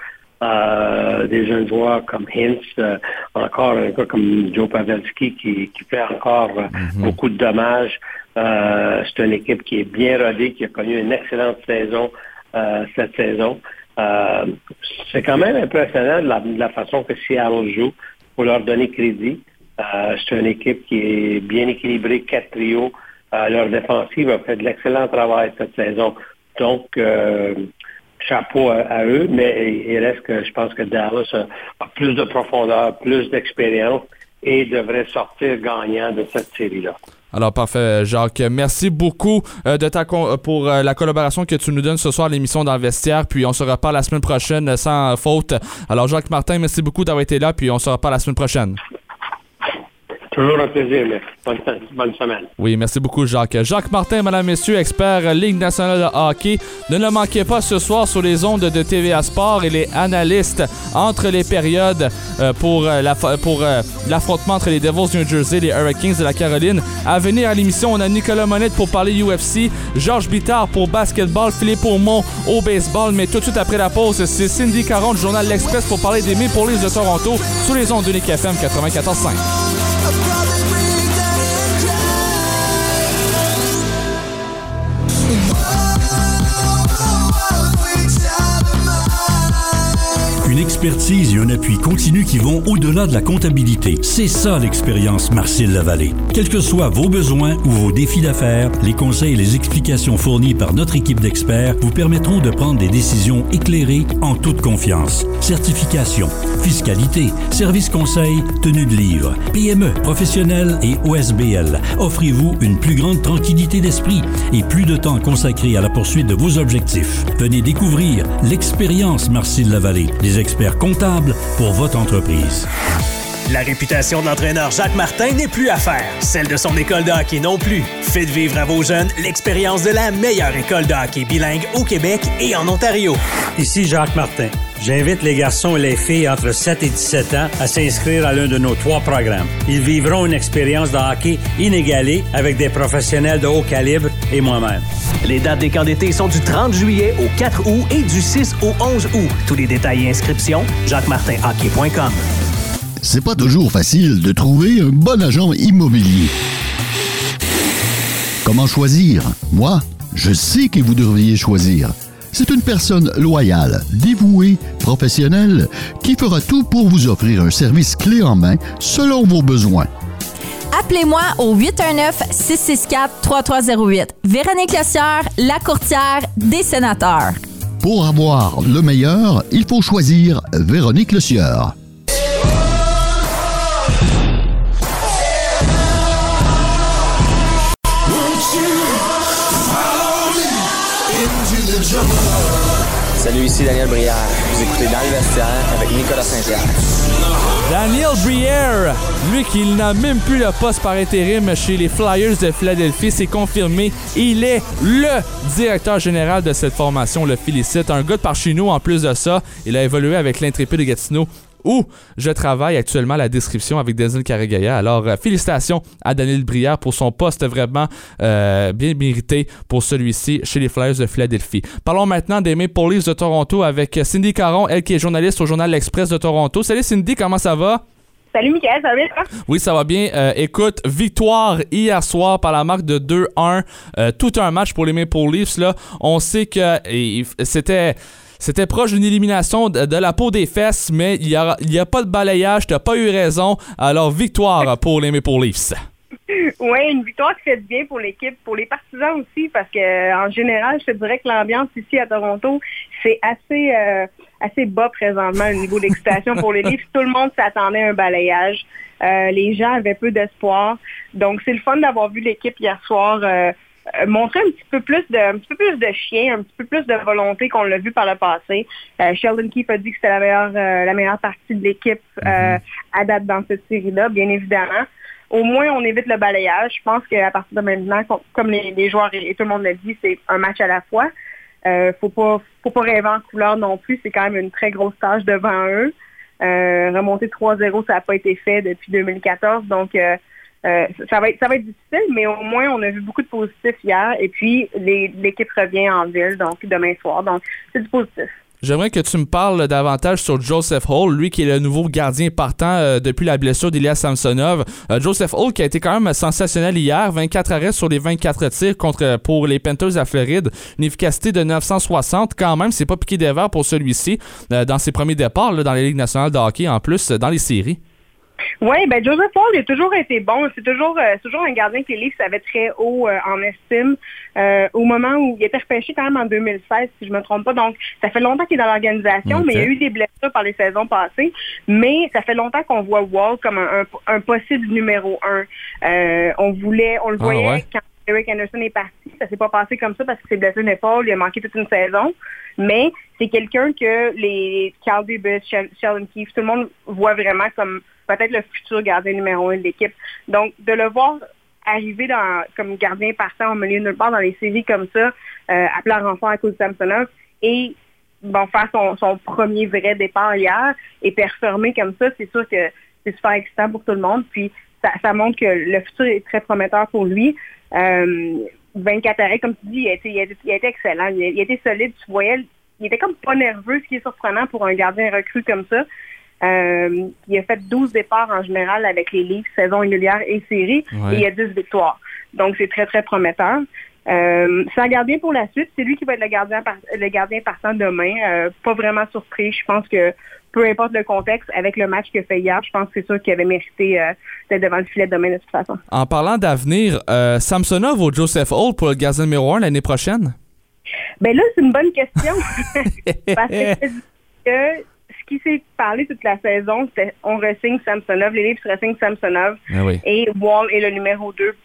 des jeunes joueurs comme Hintz, encore un gars comme Joe Pavelski qui, fait encore mhm. beaucoup de dommages. c'est une équipe qui est bien rodée, qui a connu une excellente saison cette saison. Euh, c'est quand même impressionnant de la, façon que Seattle joue pour leur donner crédit. Euh, c'est une équipe qui est bien équilibrée, quatre trios. Euh, leur défensive a fait de l'excellent travail cette saison. Donc, chapeau à, eux, mais il reste que je pense que Dallas a plus de profondeur, plus d'expérience et devrait sortir gagnant de cette série-là. Alors parfait, Jacques. Merci beaucoup euh, de ta euh, pour euh, la collaboration que tu nous donnes ce soir à l'émission dans le. Puis on se reparle la semaine prochaine sans faute. Alors Jacques Martin, merci beaucoup d'avoir été là. Puis on se reparle la semaine prochaine. Toujours un plaisir, Bonne, bonne, semaine. Oui, merci beaucoup, Jacques. Jacques Martin, Madame, Messieurs, expert Ligue nationale de hockey. Ne le manquez pas ce soir sur les ondes de TVA Sport et les analystes entre les périodes euh, pour euh, euh, l'affrontement entre les Devils du New Jersey et les Hurricanes de la Caroline. À venir à l'émission, on a Nicolas Monette pour parler UFC, Georges Bittard pour basketball, Philippe Aumont au baseball. Mais tout de suite après la pause, c'est Cindy Caron du journal L'Express pour parler des Maple Leafs de Toronto sous les ondes de Nick FM 94.5. une expertise et un appui continu qui vont au-delà de la comptabilité. C'est ça l'expérience Marcel Lavallée. Quels que soient vos besoins ou vos défis d'affaires, les conseils et les explications fournis par notre équipe d'experts vous permettront de prendre des décisions éclairées en toute confiance. Certification, fiscalité, service conseil, tenue de livre, PME, professionnel et OSBL. Offrez-vous une plus grande tranquillité d'esprit et plus de temps consacré à la poursuite de vos objectifs. Venez découvrir l'expérience Marcel Lavallée, les expert comptable pour votre entreprise. La réputation de l'entraîneur Jacques Martin n'est plus à faire, celle de son école de hockey non plus. Faites vivre à vos jeunes l'expérience de la meilleure école de hockey bilingue au Québec et en Ontario. Ici Jacques Martin. J'invite les garçons et les filles entre 7 et 17 ans à s'inscrire à l'un de nos trois programmes. Ils vivront une expérience de hockey inégalée avec des professionnels de haut calibre et moi-même. Les dates des camps d'été sont du 30 juillet au 4 août et du 6 au 11 août. Tous les détails et inscriptions, jacquemartinhockey.com. C'est pas toujours facile de trouver un bon agent immobilier. Comment choisir? Moi, je sais que vous devriez choisir. C'est une personne loyale, dévouée, professionnelle, qui fera tout pour vous offrir un service clé en main selon vos besoins. Appelez-moi au 819-664-3308. Véronique Lossière, la courtière des sénateurs. Pour avoir le meilleur, il faut choisir Véronique Le Salut, ici Daniel Brière. Vous écoutez Dans le avec Nicolas Saint-Pierre. Daniel Briere, lui qui n'a même plus le poste par intérim chez les Flyers de Philadelphie, c'est confirmé. Il est le directeur général de cette formation. On le félicite. Un gars de par chez nous, en plus de ça, il a évolué avec l'intrépide de Gatineau où je travaille actuellement à la description avec Denzel Carregaya. Alors, euh, félicitations à Daniel Brière pour son poste vraiment euh, bien mérité pour celui-ci chez les Flyers de Philadelphie. Parlons maintenant des Maple Leafs de Toronto avec Cindy Caron, elle qui est journaliste au journal L'Express de Toronto. Salut Cindy, comment ça va? Salut Mickaël, ça va bien? Oui, ça va bien. Euh, écoute, victoire hier soir par la marque de 2-1. Euh, tout un match pour les Maple Leafs. Là. On sait que c'était... C'était proche d'une élimination de, la peau des fesses, mais il n'y a, y a pas de balayage, tu pas eu raison. Alors, victoire pour les Maple Leafs. Oui, une victoire qui fait bien pour l'équipe, pour les partisans aussi, parce que en général, je te dirais que l'ambiance ici à Toronto, c'est assez euh, assez bas présentement au niveau d'excitation pour les Leafs. Tout le monde s'attendait à un balayage. Euh, les gens avaient peu d'espoir. Donc, c'est le fun d'avoir vu l'équipe hier soir euh, euh, montrer un petit peu plus de un petit peu plus de chien, un petit peu plus de volonté qu'on l'a vu par le passé. Euh, Sheldon Keefe a dit que c'était la meilleure euh, la meilleure partie de l'équipe euh, à date dans cette série-là, bien évidemment. Au moins, on évite le balayage. Je pense qu'à partir de maintenant, com- comme les, les joueurs et, et tout le monde l'a dit, c'est un match à la fois. Euh, faut pas faut pas rêver en couleur non plus. C'est quand même une très grosse tâche devant eux. Euh, remonter 3-0, ça n'a pas été fait depuis 2014. Donc, euh, ça va être difficile, mais au moins on a vu beaucoup de positifs hier. Et puis l'équipe revient en ville, donc demain soir. Donc c'est du positif. J'aimerais que tu me parles davantage sur Joseph Hall, lui qui est le nouveau gardien partant euh, depuis la blessure d'Ilias Samsonov. Euh, Joseph Hall qui a été quand même sensationnel hier, 24 arrêts sur les 24 tirs contre pour les Panthers à Floride, une efficacité de 960 quand même, c'est pas piqué des verres pour celui-ci dans ses premiers départs dans la Ligue nationale de hockey en plus dans les séries. Oui, ben Joseph Paul il a toujours été bon. C'est toujours, euh, toujours un gardien que les Leafs avaient très haut euh, en estime. Euh, au moment où il était repêché quand même en 2016, si je me trompe pas. Donc, ça fait longtemps qu'il est dans l'organisation, mais il y a eu des blessures par les saisons passées. Mais ça fait longtemps qu'on voit Wall comme un, un- un possible numéro un. On voulait, on le Ah, voyait ouais. quand Eric Anderson est parti. Ça s'est pas passé comme ça parce que s'est blessé une épaule, il a manqué toute une saison. Mais c'est quelqu'un que les Dubas, Shel- Sheldon Keefe, tout le monde voit vraiment comme peut-être le futur gardien numéro un de l'équipe. Donc, de le voir arriver dans, comme gardien partant au milieu de nulle part dans les séries comme ça, euh, appeler en renfort à cause de Samsonov et faire son, premier vrai départ hier et performer comme ça, c'est sûr que c'est super excitant pour tout le monde. Puis ça montre que le futur est très prometteur pour lui. Euh, 24 arrêts, comme tu dis, il a été, il excellent. Il été solide. Tu voyais, il était comme pas nerveux, ce qui est surprenant pour un gardien recru comme ça. Euh, il a fait 12 départs en général avec les Leafs, saison régulière et série, Ouais. et il y a 10 victoires. Donc, c'est très, très prometteur. Euh, c'est un gardien pour la suite. C'est lui qui va être le gardien, par- le gardien partant demain. Euh, pas vraiment surpris. Je pense que peu importe le contexte, avec le match qu'il a fait hier, je pense que c'est sûr qu'il avait mérité euh, d'être devant le filet demain de toute façon. En parlant d'avenir, euh, Samsonov ou Joseph Hall pour le gardien numéro 1 l'année prochaine? Ben là, c'est une bonne question. *laughs* Parce que, ce qui s'est parlé toute la saison, c'est on resigne Samsonov, les Leafs resignent Samsonov Ah oui. et Wall est le numéro 2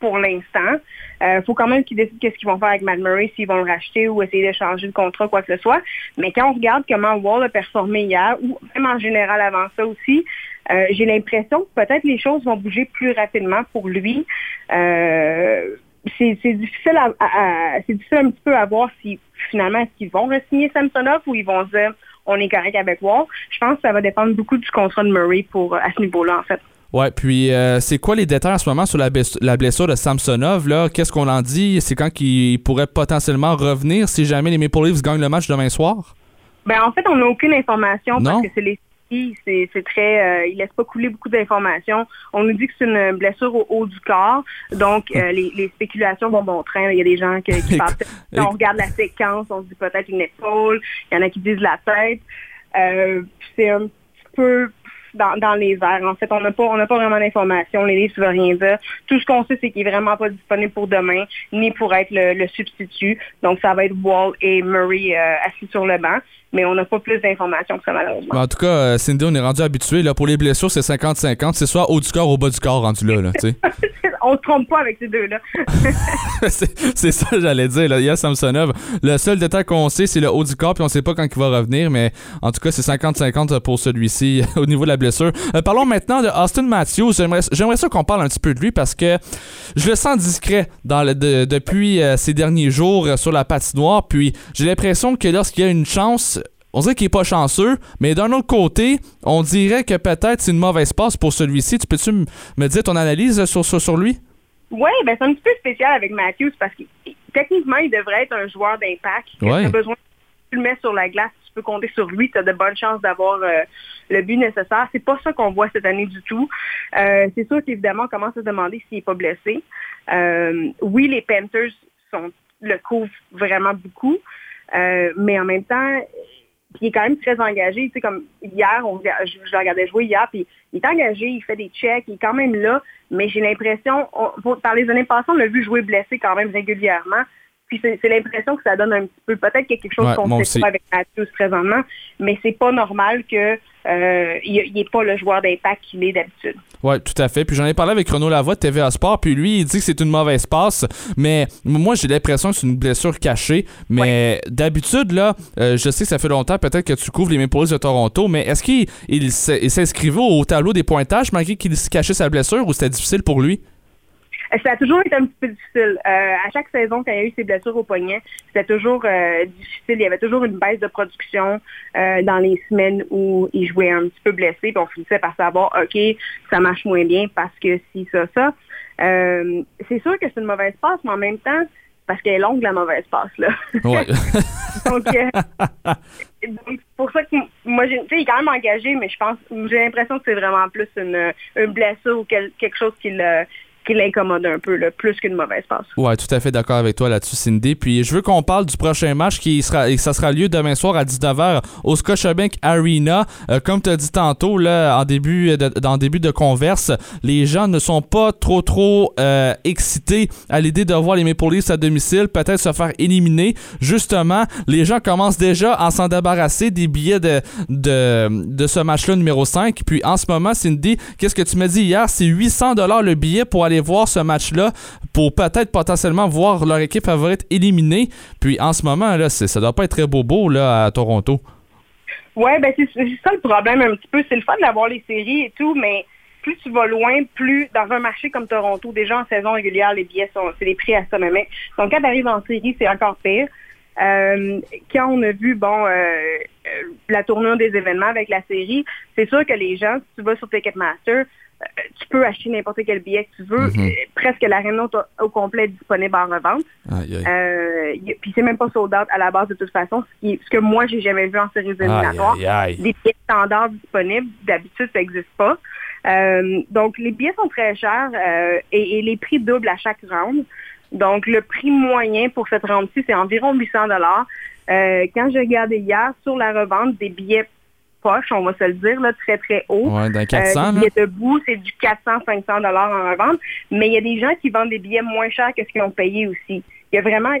pour l'instant. Il faut quand même qu'ils décident qu'est-ce qu'ils vont faire avec Matt Murray, s'ils vont le racheter ou essayer de changer de contrat, quoi que ce soit. Mais quand on regarde comment Wall a performé hier, ou même en général avant ça aussi, euh, j'ai l'impression que peut-être les choses vont bouger plus rapidement pour lui. Euh, c'est difficile à, c'est difficile un petit peu à voir si finalement est-ce qu'ils vont re-signer Samsonov ou ils vont dire on est correct avec Wall. Je pense que ça va dépendre beaucoup du contrat de Murray pour à ce niveau-là, en fait. Ouais, puis euh, c'est quoi les détails en ce moment sur la, la blessure de Samsonov? Là? Qu'est-ce qu'on en dit? C'est quand qu'il pourrait potentiellement revenir si jamais les Maple Leafs gagnent le match demain soir? Ben en fait, on n'a aucune information Non? parce que c'est les c'est c'est très euh, ils laissent pas couler beaucoup d'informations. On nous dit que c'est une blessure au haut du corps. Donc euh, *laughs* les, les spéculations vont bon train. Il y a des gens qui, qui parlent. Si on regarde la séquence, on se dit peut-être une épaule, il y en a qui disent la tête. Euh, c'est un petit peu dans, les airs. En fait, on n'a pas pas vraiment d'informations. Les livres ne veulent rien dire. Tout ce qu'on sait, c'est qu'il est vraiment pas disponible pour demain, ni pour être le, le substitut. Donc ça va être Wall et Murray euh, assis sur le banc. Mais on n'a pas plus d'informations que ça, malheureusement. En tout cas, euh, Cindy, on est rendu habitué. Là, pour les blessures, c'est 50-50. C'est soit haut du corps ou bas du corps rendu là. là *laughs* on se trompe pas avec ces deux-là. *laughs* c'est c'est ça que j'allais dire. Là. Il y a Samsonov. Le seul détail qu'on sait, c'est le haut du corps, puis on sait pas quand il va revenir. Mais en tout cas, c'est 50-50 pour celui-ci *laughs* au niveau de la blessure. Euh, parlons maintenant de Austin Matthews. J'aimerais j'aimerais ça qu'on parle un petit peu de lui parce que je le sens discret dans le, de- depuis euh, ces derniers jours euh, sur la patinoire. Puis j'ai l'impression que lorsqu'il y a une chance, on dirait qu'il est pas chanceux, mais d'un autre côté, on dirait que peut-être c'est une mauvaise passe pour celui-ci. Tu peux-tu me dire ton analyse sur, sur, sur lui? Oui, ben c'est un petit peu spécial avec Matthews parce que techniquement, il devrait être un joueur d'impact. Ouais. Tu besoin tu le mets sur la glace, tu peux compter sur lui, tu as de bonnes chances d'avoir euh, le but nécessaire. C'est pas ça qu'on voit cette année du tout. Euh, c'est sûr qu'évidemment, on commence à se demander s'il n'est pas blessé. Euh, oui, les Panthers sont, le couvrent vraiment beaucoup, mais en même temps, puis il est quand même très engagé. Tu sais, comme hier, je, le regardais jouer hier, puis il est engagé, il fait des checks, il est quand même là, mais j'ai l'impression, par les années passées, on l'a vu jouer blessé quand même régulièrement. Puis c'est l'impression que ça donne un petit peu, peut-être qu'il y a quelque chose Ouais, qu'on ne sait pas avec Matthews présentement, mais c'est pas normal que euh, il n'est pas le joueur d'impact qu'il est d'habitude. Oui, tout à fait. Puis j'en ai parlé avec Renaud Lavoie de TVA Sport, puis lui, il dit que c'est une mauvaise passe, mais moi, j'ai l'impression que c'est une blessure cachée. Mais d'habitude, là, euh, je sais que ça fait longtemps peut-être que tu couvres les Maple de Toronto, mais est-ce qu'il il, s'inscrivait au tableau des pointages malgré qu'il cachait sa blessure ou c'était difficile pour lui? Ça a toujours été un petit peu difficile. Euh, à chaque saison, quand il y a eu ses blessures au poignet, c'était toujours euh, difficile. Il y avait toujours une baisse de production euh, dans les semaines où il jouait un petit peu blessé. Puis on finissait par savoir, OK, ça marche moins bien parce que si, ça, ça. C'est sûr que c'est une mauvaise passe, mais en même temps, parce qu'elle est longue, la mauvaise passe, là. Ouais. *laughs* donc, euh, pour ça que moi, tu sais, il est quand même engagé, mais je pense, j'ai l'impression que c'est vraiment plus une, une blessure ou quel- quelque chose qui le- qui l'incommode un peu, plus qu'une mauvaise passe. Ouais, tout à fait d'accord avec toi là-dessus, Cindy. Puis je veux qu'on parle du prochain match qui sera, et ça sera lieu demain soir à 19h au Scotiabank Arena. Euh, comme tu as dit tantôt, là, en début de, le début de converse, les gens ne sont pas trop, trop euh, excités à l'idée de voir les Maple Leafs à domicile, peut-être se faire éliminer. Justement, les gens commencent déjà à s'en débarrasser des billets de, de, de ce match-là numéro 5. Puis en ce moment, Cindy, qu'est-ce que tu m'as dit hier? C'est 800 le billet pour aller voir ce match-là, pour peut-être potentiellement voir leur équipe favorite éliminée. Puis en ce moment, là, ça doit pas être très beau beau là, à Toronto. Ouais, ben c'est ça le problème un petit peu. C'est le fun d'avoir les séries et tout, mais plus tu vas loin, plus dans un marché comme Toronto, déjà en saison régulière, les billets sont c'est des prix astronomiques. Donc quand tu arrives en série, c'est encore pire. Euh, quand on a vu bon euh, euh, la tournure des événements avec la série, c'est sûr que les gens, si tu vas sur Ticketmaster, tu peux acheter n'importe quel billet que tu veux. Mhm. Euh, presque l'aréna au, au complet est disponible en revente. Aïe, aïe. Euh, puis c'est même pas sold out à la base de toute façon, ce, qui, ce que moi j'ai jamais vu en séries éliminatoires. Des billets standards disponibles, d'habitude ça n'existe pas. Euh, donc les billets sont très chers euh, et, et les prix doublent à chaque round. Donc le prix moyen pour cette round-ci c'est environ 800 dollars. Quand j'ai regardé hier sur la revente des billets poche, on va se le dire, là, très très haut. Ouais, dans 400, Euh, les debout, c'est du 400-500 dollars en revente. Mais il y a des gens qui vendent des billets moins chers que ce qu'ils ont payé aussi. Il y a vraiment,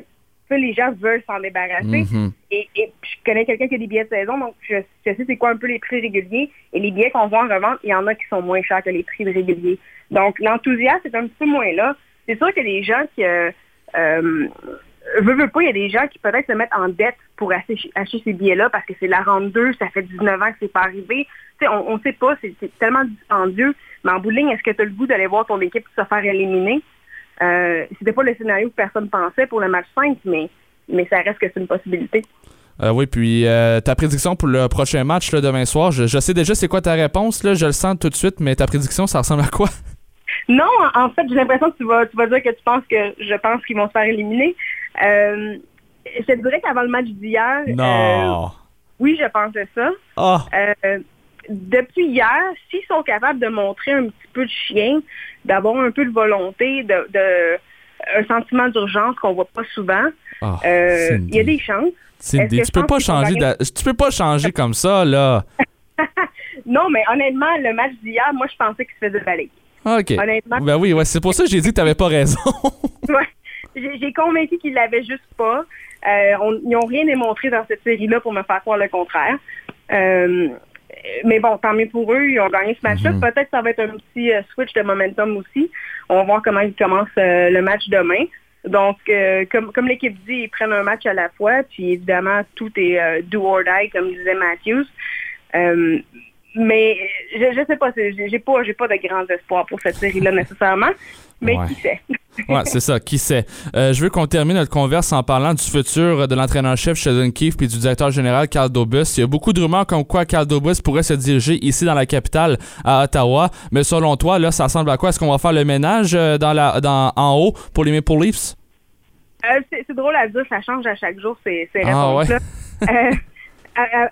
ça, les gens veulent s'en débarrasser. Mhm. Et, et je connais quelqu'un qui a des billets de saison, donc je, je sais c'est quoi un peu les prix réguliers. Et les billets qu'on voit en revente, il y en a qui sont moins chers que les prix réguliers. Donc l'enthousiasme est un petit peu moins là. C'est sûr que les gens qui euh, euh, veux, veux pas, il y a des gens qui peut-être se mettent en dette pour acheter, acheter ces billets-là parce que c'est la ronde 2, ça fait 19 ans que c'est pas arrivé. Tu sais, on, on sait pas, c'est tellement dispendieux. Mais en bout de ligne, est-ce que tu as le goût d'aller voir ton équipe se faire éliminer? Euh, C'était pas le scénario que personne pensait pour le match 5, mais, mais ça reste que c'est une possibilité. Euh, oui, puis euh, ta prédiction pour le prochain match là, demain soir, je, je sais déjà c'est quoi ta réponse, là, je le sens tout de suite, mais ta prédiction, ça ressemble à quoi? Non, en en fait, j'ai l'impression que tu vas, tu vas dire que tu penses que je pense qu'ils vont se faire éliminer. Euh, je te dirais qu'avant le match d'hier, euh, oui, je pensais ça. Ah. Euh, depuis hier, s'ils sont capables de montrer un petit peu de chien, d'avoir un peu de volonté, de, de- un sentiment d'urgence qu'on voit pas souvent, Ah, euh, il y a des chances. Cindy, tu peux pas changer tu peux pas changer comme ça, là. *laughs* Non, mais honnêtement, le match d'hier, moi, je pensais qu'il se faisait balayer. OK. Honnêtement. Ben oui, ouais, c'est pour ça que j'ai dit que t'avais pas raison. *laughs* Ouais. J'ai convaincu qu'ils l'avaient juste pas. Euh, on- ils n'ont rien démontré dans cette série-là pour me faire croire le contraire. Euh, mais bon, tant mieux pour eux, ils ont gagné ce match-là. Mhm. Peut-être que ça va être un petit euh, switch de momentum aussi. On va voir comment ils commencent le match demain. Donc, euh, comme, comme l'équipe dit, ils prennent un match à la fois. Puis évidemment, tout est euh, do or die, comme disait Matthews. Euh, mais je, je sais pas, c'est- j'ai pas, j'ai pas de grands espoirs pour cette série-là *laughs* nécessairement. Mais Ouais. qui sait? *laughs* Ouais, c'est ça, qui sait? Euh, je veux qu'on termine notre converse en parlant du futur de l'entraîneur-chef Sheldon Keefe puis du directeur général Carl Dobus. Il y a beaucoup de rumeurs comme quoi Carl Dobus pourrait se diriger ici dans la capitale, à Ottawa. Mais selon toi, là, ça ressemble à quoi? Est-ce qu'on va faire le ménage euh, dans la, dans, en haut pour les Maple Leafs? Euh, c'est c'est drôle à dire, ça change à chaque jour ces, ces Ah, réponses-là. *laughs* Euh, à- à-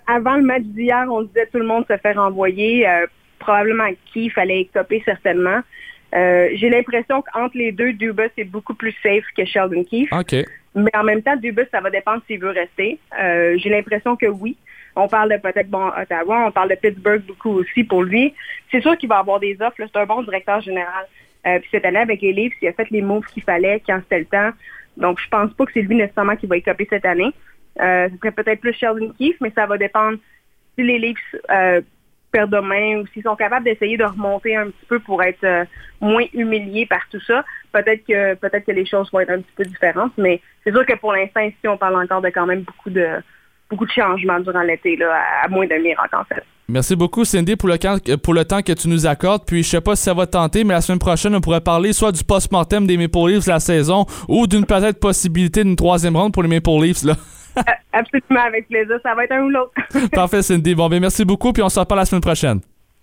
avant le match d'hier, on disait tout le monde se fait renvoyer. euh, probablement qui fallait écoper certainement. Euh, J'ai l'impression qu'entre les deux, Dubas est beaucoup plus safe que Sheldon Keefe. Mais en même temps, Dubas, ça va dépendre s'il veut rester. Euh, J'ai l'impression que oui. On parle de peut-être bon Ottawa, on parle de Pittsburgh beaucoup aussi pour lui. C'est sûr qu'il va avoir des offres. C'est un bon directeur général. Puis cette année, avec les Leafs, il a fait les moves qu'il fallait quand c'était le temps. Donc, je pense pas que c'est lui nécessairement qui va écoper cette année. Euh, ce serait peut-être plus Sheldon Keefe, mais ça va dépendre si les Leafs euh, perdent demain ou s'ils sont capables d'essayer de remonter un petit peu pour être euh, moins humiliés par tout ça. Peut-être que peut-être que les choses vont être un petit peu différentes, mais c'est sûr que pour l'instant, ici, on parle encore de quand même beaucoup de beaucoup de changements durant l'été, là, à, à moins d'un miracle en fait. Merci beaucoup, Cindy, pour le, camp- pour le temps que tu nous accordes. Puis, je sais pas si ça va te tenter, mais la semaine prochaine, on pourrait parler soit du post-mortem des Maple Leafs la saison ou d'une peut-être possibilité d'une troisième ronde pour les Maple Leafs. Là. *laughs* Euh, Absolument, avec plaisir. Ça va être un ou l'autre. Parfait, Cindy. Bon, ben merci beaucoup, puis on se reparle la semaine prochaine.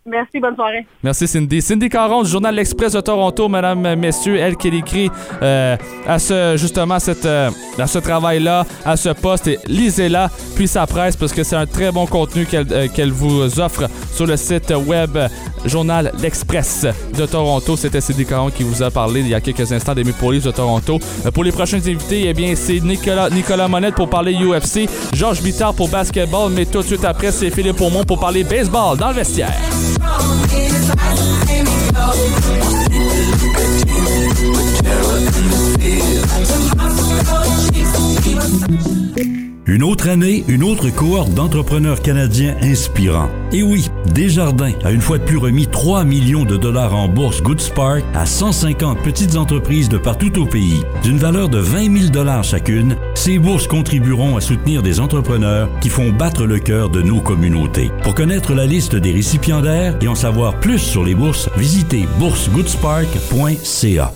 Merci, bonne soirée. Merci Cindy. Cindy Caron du journal L'Express de Toronto, mesdames, messieurs, elle qui écrit euh, à ce justement cette, euh, à ce travail-là, à ce poste, et lisez-la, puis sa presse, parce que c'est un très bon contenu qu'elle euh, vous offre sur le site web euh, Journal L'Express de Toronto. C'était Cindy Caron qui vous a parlé il y a quelques instants des Maple de Toronto. Euh, pour les prochains invités, eh bien, c'est Nicolas, Nicolas Monette pour parler UFC, Georges Bittard pour basketball, mais tout de suite après, c'est Philippe Aumont pour parler baseball dans le vestiaire. Thank you. Une autre année, une autre cohorte d'entrepreneurs canadiens inspirants. Et oui, Desjardins a une fois de plus remis 3 millions de dollars en bourse Good Spark à 150 petites entreprises de partout au pays. D'une valeur de 20 000 dollars chacune, ces bourses contribueront à soutenir des entrepreneurs qui font battre le cœur de nos communautés. Pour connaître la liste des récipiendaires et en savoir plus sur les bourses, visitez boursegoodspark.ca.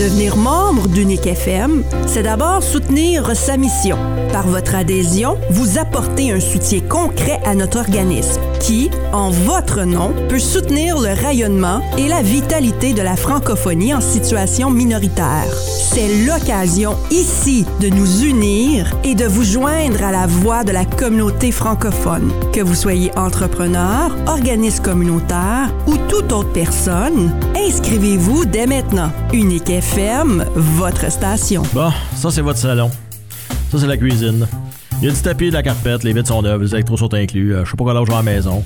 Devenir membre d'Unique FM, c'est d'abord soutenir sa mission. Par votre adhésion, vous apportez un soutien concret à notre organisme qui, en votre nom, peut soutenir le rayonnement et la vitalité de la francophonie en situation minoritaire. C'est l'occasion ici de nous unir et de vous joindre à la voix de la communauté francophone. Que vous soyez entrepreneur, organisme communautaire ou toute autre personne, inscrivez-vous dès maintenant. Votre station. Bon, ça c'est votre salon. Ça c'est la cuisine. Il y a du tapis, de la carpette, les vitres sont neuves, les électros sont inclus. euh, je sais pas quel âge j'ai à la maison.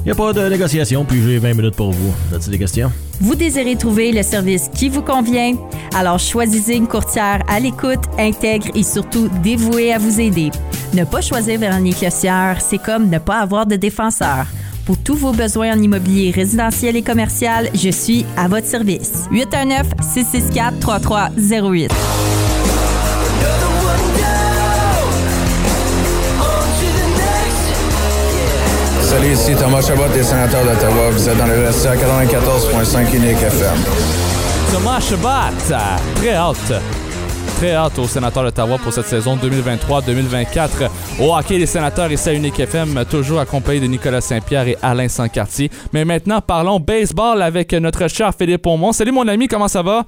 Il n'y a pas de négociation, puis j'ai 20 minutes pour vous. As-tu des questions? Vous désirez trouver le service qui vous convient? Alors choisissez une courtière à l'écoute, intègre et surtout dévouée à vous aider. Ne pas choisir Véronique Lossière, c'est comme ne pas avoir de défenseur. Pour tous vos besoins en immobilier résidentiel et commercial, je suis à votre service. 819-664-3308. Salut, ici Thomas Chabot des sénateurs d'Ottawa. Vous êtes dans le vestiaire 94.5 Unique FM. Thomas Chabot, très hâte. Très hâte aux sénateurs d'Ottawa pour cette saison 2023-2024. Au hockey, les sénateurs et sa Unique FM, toujours accompagnés de Nicolas Saint-Pierre et Alain Sancartier. Mais maintenant, parlons baseball avec notre cher Philippe Aumont. Salut mon ami, comment ça va?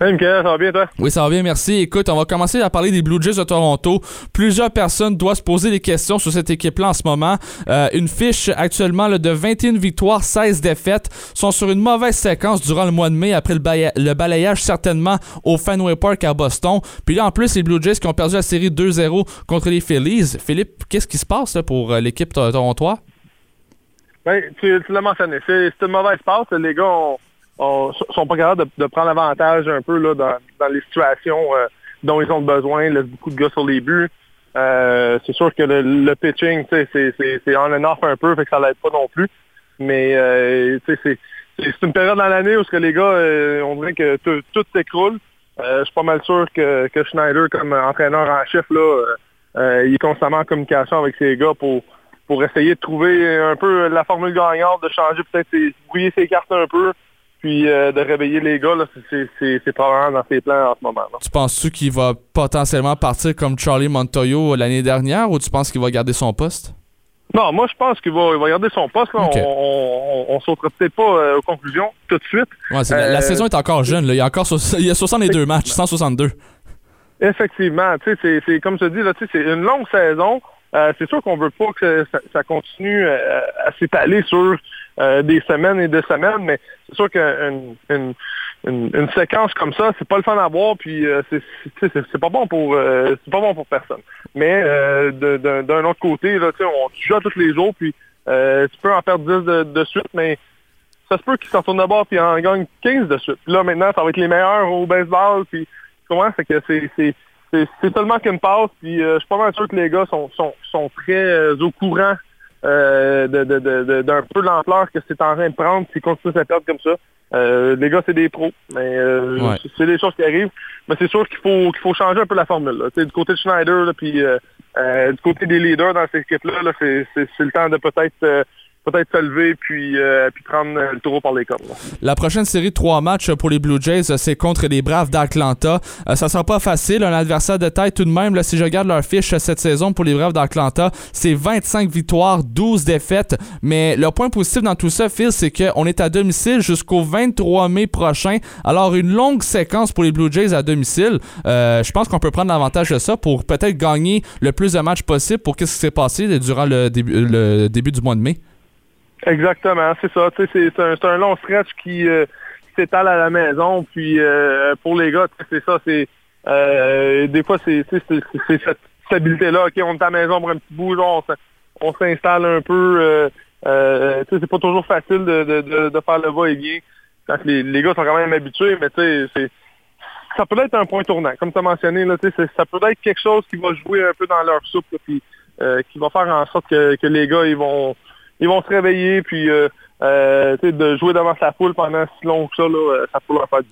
Hey Michael, ça va bien toi? Oui, ça va bien, merci. Écoute, on va commencer à parler des Blue Jays de Toronto. Plusieurs personnes doivent se poser des questions sur cette équipe-là en ce moment. Euh, une fiche actuellement là, de 21 victoires, 16 défaites. sont sur une mauvaise séquence durant le mois de mai après le, balayage certainement au Fenway Park à Boston. Puis là, en plus, les Blue Jays qui ont perdu la série 2-0 contre les Phillies. Philippe, qu'est-ce qui se passe là, pour euh, l'équipe to- torontoise? Ben, tu, tu l'as mentionné, c'est c'est une mauvaise passe. Les gars ont, ont- sont pas capables de, de prendre avantage un peu là, dans, dans les situations euh, dont ils ont besoin. Ils laissent beaucoup de gars sur les buts. Euh, c'est sûr que le, le pitching, c'est- on and off un peu, fait que ça l'aide pas non plus. Mais euh, c'est une période dans l'année où ce que les gars, euh, on dirait que tout, s'écroule. Euh, je suis pas mal sûr que, que Schneider, comme entraîneur en chef, là, euh, il est constamment en communication avec ses gars pour pour essayer de trouver un peu la formule gagnante, de changer peut-être brouiller ses cartes un peu, puis euh, de réveiller les gars. là, c'est- c'est probablement dans ses plans en ce moment. là. Tu penses-tu qu'il va potentiellement partir comme Charlie Montoyo l'année dernière ou tu penses qu'il va garder son poste? Non, moi je pense qu'il va, il va garder son poste. là. On, on, on sautera peut-être pas euh, aux conclusions tout de suite. Ouais, la, la Euh, saison est encore jeune. Là. Il y a encore so- il y a 62 matchs, 162. Effectivement, tu sais, c'est- comme je te dis, là, tu sais, c'est une longue saison. C'est sûr qu'on veut pas que ça, ça continue à s'étaler sur euh, des semaines et des semaines, mais c'est sûr qu'une une, une, une séquence comme ça, c'est pas le fun à voir, puis euh, c'est pas bon pour euh, c'est pas bon pour personne. Mais euh, d'un autre côté, là, on tu joues à tous les jours, puis tu peux en perdre 10 de, suite, mais ça se peut qu'ils s'en tournent de bord puis en gagnent 15 de suite. Puis là, maintenant, ça va être les meilleurs au baseball. Puis, comment? C'est que c'est, c'est, seulement qu'une passe. Puis, je suis pas mal sûr que les gars sont, sont, sont très au courant euh, de, de, de, de- d'un peu l'ampleur que c'est en train de prendre s'ils continuent à perdre comme ça. Euh, les gars, c'est des pros. Mais euh, Ouais. c'est- des choses qui arrivent. Mais c'est sûr qu'il faut, qu'il faut changer un peu la formule. Là. Du côté de Schneider, là, puis euh, euh, du côté des leaders dans cette équipe-là, là, c'est, c'est, c'est le temps de peut-être... peut-être se lever puis, euh, prendre euh, le taureau par les cornes. La prochaine série de trois matchs pour les Blue Jays, euh, c'est contre les Braves d'Atlanta. Euh, ça sera pas facile, un adversaire de taille tout de même. Si je regarde leur fiche cette saison pour les Braves d'Atlanta, c'est 25 victoires, 12 défaites. Mais le point positif dans tout ça, Phil, c'est qu'on est à domicile jusqu'au 23 mai prochain. Alors, une longue séquence pour les Blue Jays à domicile. Je pense qu'on peut prendre l'avantage de ça pour peut-être gagner le plus de matchs possible pour qu'est-ce qui s'est passé durant le début du mois de mai. Exactement, c'est ça. C'est un, un long stretch qui, euh, qui s'étale à la maison. Puis euh, pour les gars, c'est ça. C'est euh, des fois c'est cette stabilité-là. Ok, on est à la maison pour un petit bout, genre, on s'installe un peu. C'est pas toujours facile de, de, de, faire le va-et-vient les, les gars sont quand même habitués, mais ça peut être un point tournant. Comme tu as mentionné, ça peut être quelque chose qui va jouer un peu dans leur soupe, puis qui va faire en sorte que, que les gars ils vont ils vont se réveiller puis euh, euh, de jouer devant sa foule pendant si long que ça, là, euh, ça leur faire du.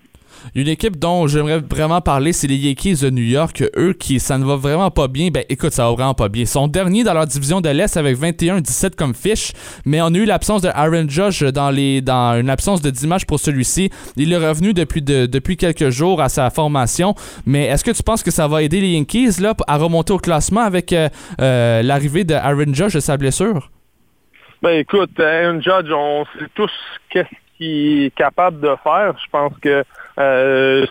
Une équipe dont j'aimerais vraiment parler, c'est les Yankees de New York. Eux, qui ça ne va vraiment pas bien. Ben écoute, ça va vraiment pas bien. Ils sont derniers dans leur division de l'Est avec 21-17 comme fiche, mais on a eu l'absence de Aaron Judge dans les dans une absence de 10 matchs pour celui-ci. Il est revenu depuis de- depuis quelques jours à sa formation. Mais est-ce que tu penses que ça va aider les Yankees là à remonter au classement avec euh, euh, l'arrivée de Aaron Judge de sa blessure? Ben écoute, Aaron Judge, on sait tous qu'est-ce qu'il est capable de faire. Je pense que euh,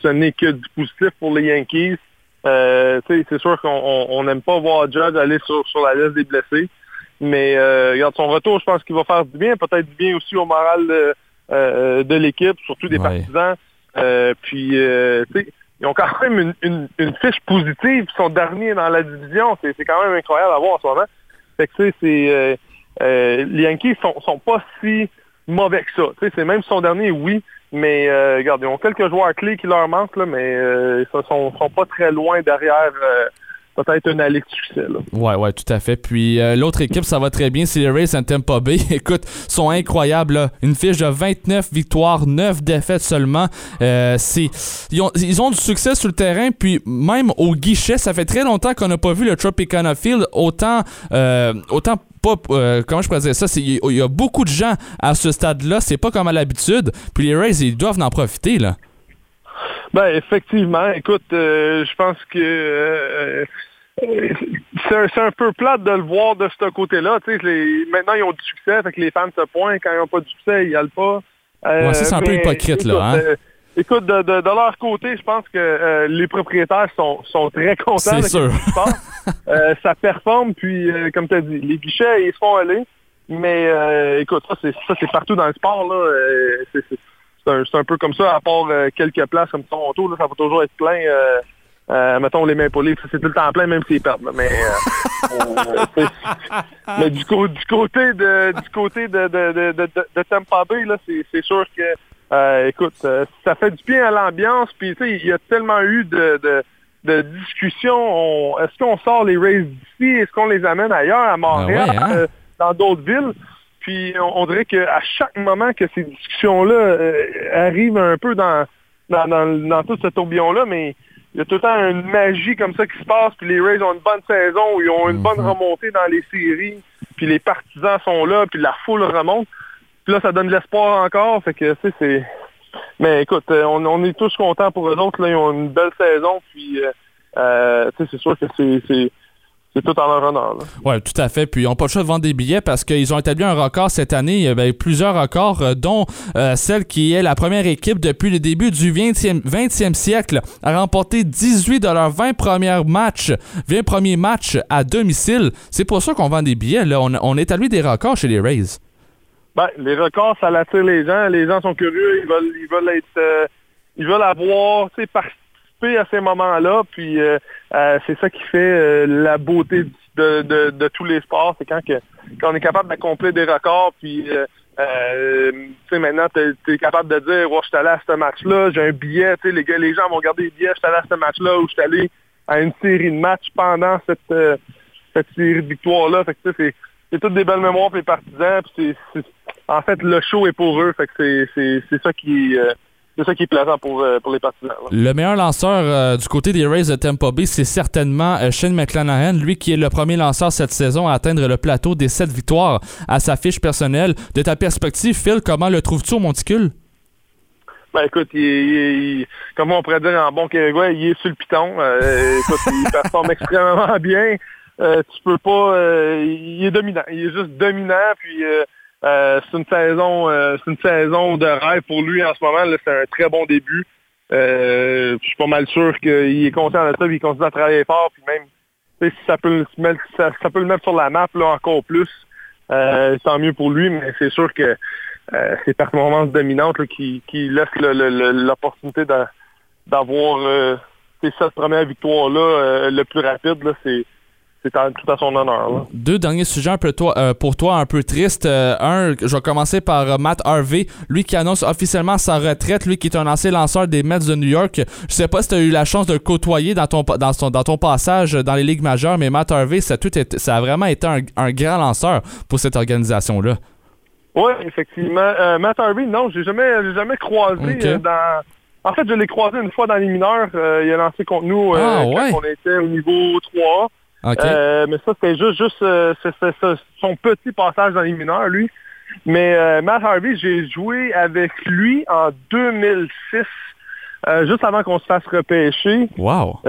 ce n'est que du positif pour les Yankees. Euh, c'est sûr qu'on on- on n'aime pas voir Judge aller sur, sur la liste des blessés. Mais euh, regarde, son retour, je pense qu'il va faire du bien, peut-être du bien aussi au moral de, euh, de l'équipe, surtout des partisans. Puis, tu sais, ils ont quand même une, une, une fiche positive. Ils sont derniers dans la division. C'est quand même incroyable à voir en ce moment. Fait que, tu sais, c'est... euh, les Yankees sont, sont pas si mauvais que ça. C'est même son dernier, oui, mais euh, regarde, ils ont quelques joueurs clés qui leur manquent, là, mais euh, ils sont, sont pas très loin derrière euh, peut-être une allée de succès. Là. Ouais, ouais, tout à fait. Puis euh, l'autre équipe, ça va très bien, c'est les Rays and Tampa Bay. *laughs* Écoute, sont incroyables. là. Une fiche de 29 victoires, 9 défaites seulement. Euh, c'est, ils, ont, ils ont du succès sur le terrain, puis même au guichet, ça fait très longtemps qu'on n'a pas vu le Tropicana Field autant, euh, autant pas, euh, comment je pourrais dire ça, il y, a beaucoup de gens à ce stade-là, c'est pas comme à l'habitude. Puis les Rays, ils doivent en profiter, là. Ben, effectivement. Écoute, euh, je pense que euh, c'est un, peu plate de le voir de ce côté-là. Maintenant, ils ont du succès, fait que les fans se pointent. Quand ils n'ont pas de succès, ils n'y allent pas. Euh, Ouais, c'est un peu hypocrite, là, écoute, hein? euh, écoute, de, de- de leur côté, je pense que euh, les propriétaires sont, sont très contents C'est sûr. *laughs* ça performe, puis comme tu as dit, les guichets, ils se font aller. Mais écoute, ça c'est partout dans le sport. là. C'est, un, peu comme ça, à part quelques places comme Toronto, là, ça va toujours être plein. Euh, mettons les mains polies, c'est tout le temps plein, même s'ils perdent. Mais, euh, *laughs* euh, mais du, co- du côté de du côté de, de, de, de, Tampa Bay, là, c'est, c'est sûr que euh, écoute, euh, ça fait du bien à l'ambiance. Puis tu sais, il y a tellement eu de, de, de discussions. On- est-ce qu'on sort les Rays d'ici? Est-ce qu'on les amène ailleurs, à Montréal, Ah ouais, hein? euh, dans d'autres villes? Puis on, on dirait qu'à chaque moment que ces discussions-là euh, arrivent un peu dans, dans, dans, dans tout ce tourbillon-là, mais il y a tout le temps une magie comme ça qui se passe, puis les Rays ont une bonne saison, où ils ont une bonne remontée dans les séries, puis les partisans sont là, puis la foule remonte. Puis là, ça donne de l'espoir encore, fait que, tu sais, c'est... Mais écoute, euh, on, on est tous contents pour eux autres, là, ils ont une belle saison, puis, euh, euh, tu sais, c'est sûr que c'est... c'est tout en leur honneur. Oui, tout à fait. Puis ils n'ont pas le choix de vendre des billets parce qu'ils ont établi un record cette année. Il y a ben, plusieurs records, euh, dont euh, celle qui est la première équipe depuis le début du 20e, 20e siècle à remporter 18 de leurs 20 premiers matchs, 20 premiers matchs à domicile. C'est pour ça qu'on vend des billets. Là. On, on établit des records chez les Rays. Ben, les records, ça l'attire les gens. Les gens sont curieux, ils veulent, ils veulent être, euh, ils veulent avoir, tu sais, à ces moments-là. Puis euh, euh, c'est ça qui fait euh, la beauté de, de, tous les sports. C'est quand, que, quand on est capable d'accomplir des records. Puis maintenant, tu es, capable de dire, je suis allé à ce match-là, j'ai un billet. Les, gars, les gens vont regarder les billets, je suis allé à ce match-là, ou je suis allé à une série de matchs pendant cette, cette série de victoires-là. C'est toutes des belles mémoires pour les partisans. Puis en fait, le show est pour eux. C'est, c'est, ça qui c'est ça qui est plaisant pour, euh, pour les partisans. là. Le meilleur lanceur euh, du côté des Rays de Tampa Bay, c'est certainement euh, Shane McClanahan, lui qui est le premier lanceur cette saison à atteindre le plateau des 7 victoires à sa fiche personnelle. De ta perspective, Phil, comment le trouves-tu au monticule? Ben écoute, il, est- il comme on pourrait dire en bon québécois, il est sur le piton. Euh, écoute, il *laughs* performe extrêmement bien. Euh, tu peux pas. euh, il est dominant. Il est juste dominant. Puis euh, c'est une saison, euh, c'est une saison de rêve pour lui en ce moment. C'est un très bon début. Euh, je suis pas mal sûr qu'il est conscient de ça, puis il continue à travailler fort, puis même si ça peut, le mettre- ça, peut le mettre sur la map là, encore plus. Euh, tant mieux pour lui, mais c'est sûr que euh, ces performances dominantes qui, qui laissent l'opportunité d'a- d'avoir ces sept premières victoires-là le plus rapide, c'est, c'est tout à son honneur. là. Deux derniers sujets un peu toi, euh, pour toi un peu tristes. Euh, un, je vais commencer par euh, Matt Harvey, lui qui annonce officiellement sa retraite, lui qui est un ancien lanceur des Mets de New York. Je sais pas si tu as eu la chance de le côtoyer dans ton, dans son- dans ton passage dans les ligues majeures, mais Matt Harvey, ça, a tout été- ça a vraiment été un, un grand lanceur pour cette organisation-là. Oui, effectivement. Matt Harvey, non, j'ai jamais, jamais croisé dans. En fait, je l'ai croisé une fois dans les mineurs. Il a lancé contre nous Ah, quand on était au niveau 3. Euh, mais ça, c'était juste, juste euh, son petit passage dans les mineurs, lui. Mais euh, Matt Harvey, j'ai joué avec lui en 2006, euh, juste avant qu'on se fasse repêcher. Wow.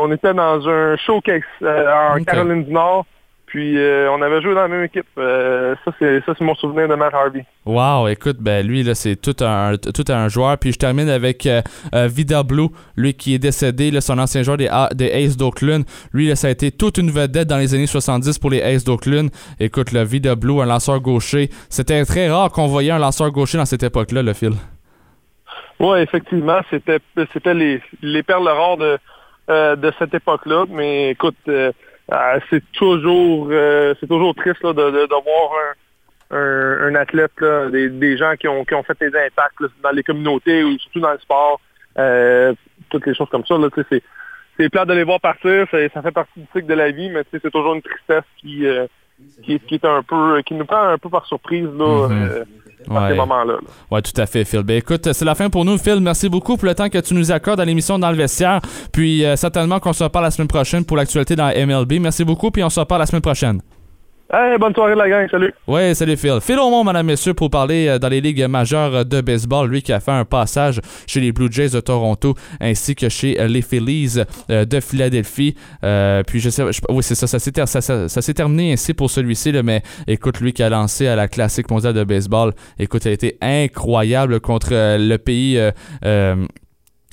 On était dans un showcase en. Caroline du Nord. Puis euh, on avait joué dans la même équipe. Euh, ça, c'est ça, c'est mon souvenir de Matt Harvey. Wow, écoute, ben lui là, c'est tout un tout un joueur. Puis je termine avec euh, Vida Blue, lui qui est décédé, là, son ancien joueur des, des Aces d'Oakland. Lui, là, ça a été toute une vedette dans les années 70 pour les Aces d'Oakland. Écoute, le Vida Blue, un lanceur gaucher, c'était très rare qu'on voyait un lanceur gaucher dans cette époque-là, le fil. Oui, effectivement, c'était c'était les, les perles rares de, de cette époque-là. Mais écoute, c'est toujours euh, c'est toujours triste là, de, de, de voir un, un, un athlète, là, des, des gens qui ont, qui ont fait des impacts là, dans les communautés ou surtout dans le sport, euh, toutes les choses comme ça. Là, c'est c'est plate de les voir partir, ça, ça fait partie du cycle de la vie, mais c'est toujours une tristesse qui, euh, qui, qui est un peu qui nous prend un peu par surprise là, Mhm. euh, à ces Ouais. moments-là. là. Ouais, tout à fait, Phil. Ben écoute, c'est la fin pour nous, Phil. Merci beaucoup pour le temps que tu nous accordes à l'émission dans le vestiaire. Puis euh, certainement qu'on se reparle la semaine prochaine pour l'actualité dans la MLB. Merci beaucoup, puis on se reparle la semaine prochaine. Hey, bonne soirée la gang, salut. Oui, salut Phil. Phil Aumont, madame, messieurs, pour parler euh, dans les ligues majeures de baseball. Lui qui a fait un passage chez les Blue Jays de Toronto ainsi que chez euh, les Phillies euh, de Philadelphie. Euh, puis je sais, oui, c'est ça, ça s'est terminé ainsi pour celui-ci, mais écoute, lui qui a lancé à la classique mondiale de baseball, écoute, il a été incroyable contre euh, le pays.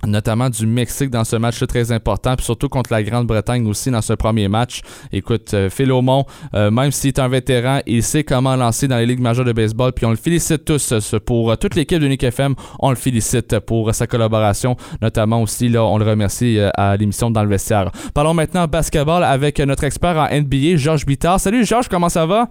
Notamment du Mexique dans ce match très important, puis surtout contre la Grande-Bretagne aussi dans ce premier match. Écoute, euh, Phil euh, même s'il est un vétéran, il sait comment lancer dans les ligues majeures de baseball, puis on le félicite tous euh, pour toute l'équipe de Nick FM, on le félicite pour sa collaboration, notamment aussi, là, on le remercie à l'émission Dans le vestiaire. Parlons maintenant basketball avec notre expert en NBA, Georges Bittard. Salut Georges, comment ça va?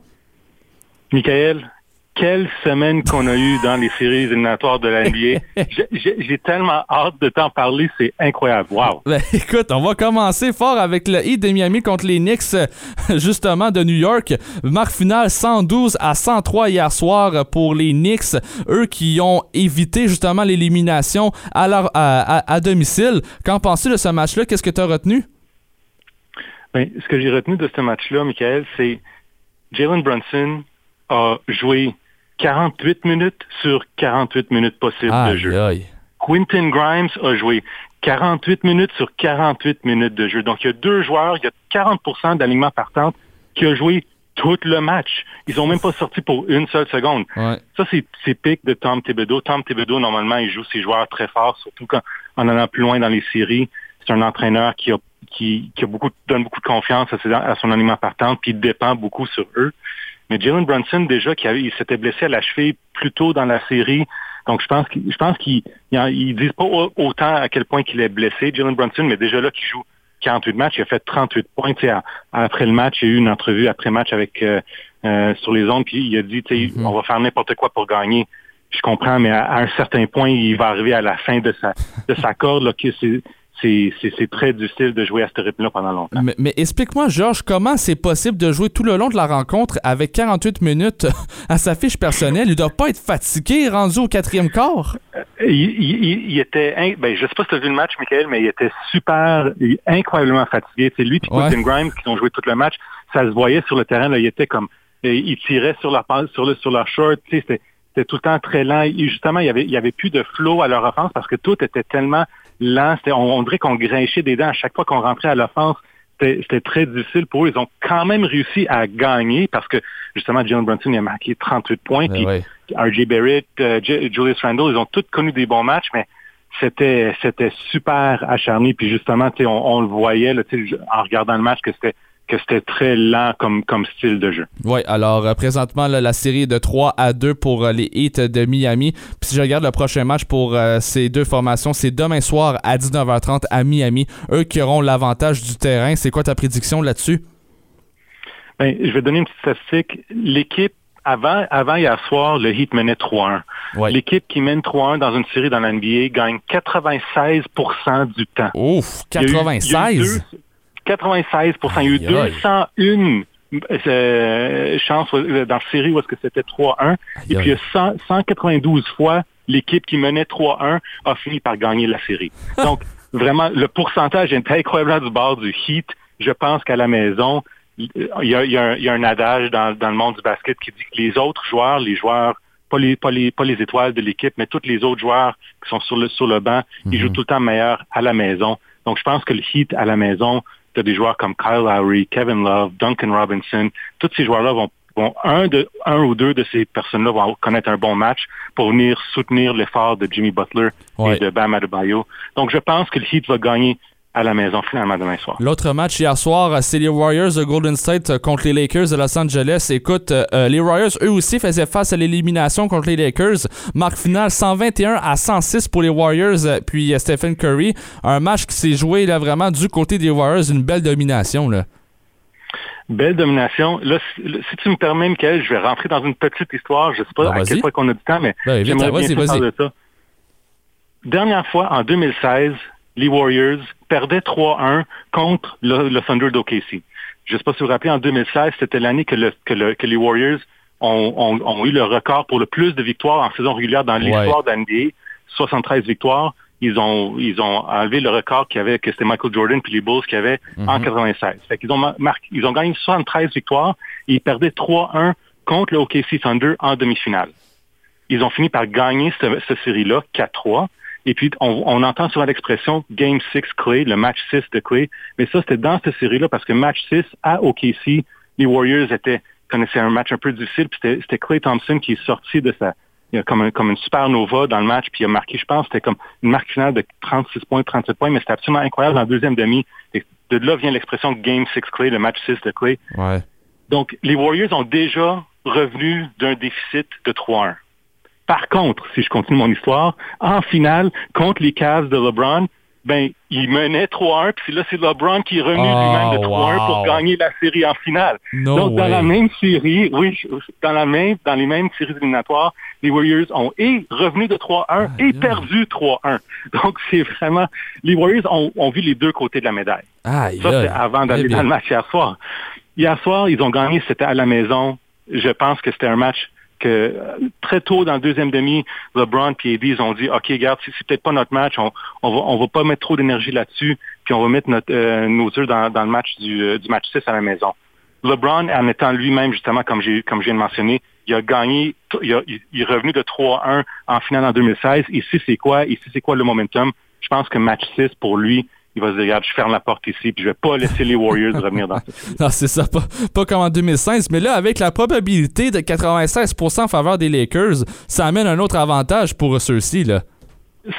Michael, quelle semaine qu'on a eue dans les séries éliminatoires de la NBA. *laughs* J'ai- tellement hâte de t'en parler, c'est incroyable. Wow. Ben, *laughs* écoute, on va commencer fort avec le Heat de Miami contre les Knicks, *laughs* justement, de New York. Marque finale 112 à 103 hier soir pour les Knicks. Eux qui ont évité justement l'élimination à, leur, à, à- à domicile. Qu'en penses-tu de ce match-là? Qu'est-ce que tu as retenu? Ben, ce que j'ai retenu de ce match-là, Michael, c'est Jalen Brunson a joué 48 minutes sur 48 minutes possibles de jeu. aïe. Quentin Grimes a joué 48 minutes sur 48 minutes de jeu. Donc, il y a deux joueurs, il y a 40% d'alignement partant qui a joué tout le match. Ils n'ont même pas sorti pour une seule seconde. Ça, c'est c'est pic de Tom Thibodeau. Tom Thibodeau, normalement, il joue ses joueurs très forts, surtout quand en allant plus loin dans les séries. C'est un entraîneur qui a qui, qui a beaucoup, donne beaucoup de confiance à, ses- à son aliment partant, puis il dépend beaucoup sur eux. Mais Jalen Brunson, déjà, qui avait, il s'était blessé à la cheville plus tôt dans la série. Donc, je pense qu'il, je pense qu'ils ils disent pas au- autant à quel point qu'il est blessé, Jalen Brunson, mais déjà là, qui joue 48 matchs, il a fait 38 points. À- après le match, il y a eu une entrevue après match avec euh, euh, sur les ondes, puis il a dit, sais, on va faire n'importe quoi pour gagner. Je comprends, mais à, à un certain point, il va arriver à la fin de sa de sa corde, là, que c'est très difficile de jouer à ce rythme-là pendant longtemps. Mais, mais explique-moi, Georges, comment c'est possible de jouer tout le long de la rencontre avec 48 minutes *laughs* à sa fiche personnelle? Il doit pas être fatigué, rendu au quatrième quart? Il, il- était, in- ben, je sais pas si tu as vu le match, Michael, mais il était super, incroyablement fatigué. C'est lui et Ouais. Grimes qui ont joué tout le match. Ça se voyait sur le terrain. Là, il était comme, euh, il tirait sur leur sur le sur leur short. C'était c'était tout le temps très lent. Et justement, il y avait il y avait plus de flow à leur offense parce que tout était tellement lent. On, on dirait qu'on grinchait des dents à chaque fois qu'on rentrait à l'offense. C'était très difficile pour eux. Ils ont quand même réussi à gagner parce que justement, Jalen Brunson il a marqué 38 points. Puis RJ Barrett, euh, Julius Randle, ils ont tous connu des bons matchs, mais c'était c'était super acharné. Puis justement, on, on le voyait là, en regardant le match que c'était que c'était très lent comme, comme style de jeu. Oui, alors euh, présentement, là, la série est de 3 à 2 pour euh, les Heat de Miami. Puis si je regarde le prochain match pour euh, ces deux formations, c'est demain soir à 19h30 à Miami. Eux qui auront l'avantage du terrain. C'est quoi ta prédiction là-dessus? Ben, je vais donner une petite statistique. L'équipe, avant, avant hier soir, le Heat menait 3-1. L'équipe qui mène 3-1 dans une série dans la NBA gagne 96% du temps. Ouf, Il y a eu- il y a eu 96? Deux- 96% Il y a eu Aïe, aïe. 201 euh, chances euh, dans la série où est-ce que c'était 3-1. Et puis il y a 100 192 fois l'équipe qui menait 3-1 a fini par gagner la série. Donc, vraiment, le pourcentage est incroyablement du bord du Heat. Je pense qu'à la maison, il y a, il y a un, il y a un adage dans, dans le monde du basket qui dit que les autres joueurs, les joueurs, pas les, pas les, pas les étoiles de l'équipe, mais tous les autres joueurs qui sont sur le, sur le banc, ils jouent tout le temps meilleur à la maison. Donc, je pense que le Heat à la maison, tu as des joueurs comme Kyle Lowry, Kevin Love, Duncan Robinson. Tous ces joueurs-là vont, un, de, un ou deux de ces personnes-là vont connaître un bon match pour venir soutenir l'effort de Jimmy Butler Ouais. et de Bam Adebayo. Donc, je pense que le Heat va gagner à la maison finalement demain soir. L'autre match hier soir, c'est les Warriors de Golden State euh, contre les Lakers de Los Angeles. Écoute, euh, euh, les Warriors, eux aussi, faisaient face à l'élimination contre les Lakers. Marque finale 121 à 106 pour les Warriors, euh, puis euh, Stephen Curry. Un match qui s'est joué là, vraiment du côté des Warriors, une belle domination. Là. Belle domination. Là, si, tu me permets, Michael, je vais rentrer dans une petite histoire. Je sais pas Ben, à quel point qu'on a du temps, mais Ben, j'aimerais bien parler de ça. Dernière fois, en 2016, les Warriors perdaient 3-1 contre le, le Thunder d'OKC. Je ne sais pas si vous vous rappelez, en 2016, c'était l'année que, le- que, le- que les Warriors ont, ont- ont eu le record pour le plus de victoires en saison régulière dans l'histoire de la NBA, 73 victoires. ils ont ils ont enlevé le record qu'il y avait, que c'était Michael Jordan puis les Bulls qu'il y avait en Mhm. 96. Fait qu'ils ont mar- marqué, ils ont gagné 73 victoires et ils perdaient 3-1 contre le OKC Thunder en demi-finale. Ils ont fini par gagner ce- cette série-là 4-3. Et puis, on, on entend souvent l'expression Game 6 Clay, le match 6 de Clay. Mais ça, c'était dans cette série-là parce que match 6 à OKC, les Warriors étaient, connaissaient un match un peu difficile. Puis c'était, Clay Thompson qui est sorti de sa, comme, un- comme une supernova dans le match. Puis il a marqué, je pense, c'était comme une marque finale de 36 points, 37 points. Mais c'était absolument incroyable dans le deuxième demi. Et de là vient l'expression Game 6 Clay, le match 6 de Clay. Ouais. Donc, les Warriors ont déjà revenu d'un déficit de 3-1. Par contre, si je continue mon histoire, en finale, contre les Cavs de LeBron, ben, ils menaient 3-1, puis là, c'est LeBron qui est revenu Oh, lui-même de 3-1 pour gagner la série en finale. No Donc, dans la même série, oui, dans la même, dans les mêmes séries éliminatoires, les Warriors ont et revenu de 3-1 et perdu 3-1. Donc, c'est vraiment, les Warriors ont, ont vu les deux côtés de la médaille. Aïe, Ça, c'est aïe. avant d'aller dans le match hier soir. Hier soir, ils ont gagné, c'était à la maison. Je pense que c'était un match que euh, très tôt dans le deuxième demi, LeBron et ils ont dit, OK, regarde, c'est peut-être pas notre match, on, on va, pas mettre trop d'énergie là-dessus, puis on va mettre euh, nos œufs dans, le match du, euh, match 6 à la maison. LeBron, en étant lui-même, justement, comme comme je viens de mentionner, il a gagné, il- il est revenu de 3-1 en finale en 2016. Ici, c'est quoi? Ici, c'est quoi le momentum? Je pense que match 6, pour lui, il va se dire, regarde, je ferme la porte ici, puis je vais pas laisser les Warriors *laughs* revenir dans cette Non, c'est ça, pas, pas comme en 2016, mais là, avec la probabilité de 96% en faveur des Lakers, ça amène un autre avantage pour ceux-ci, là.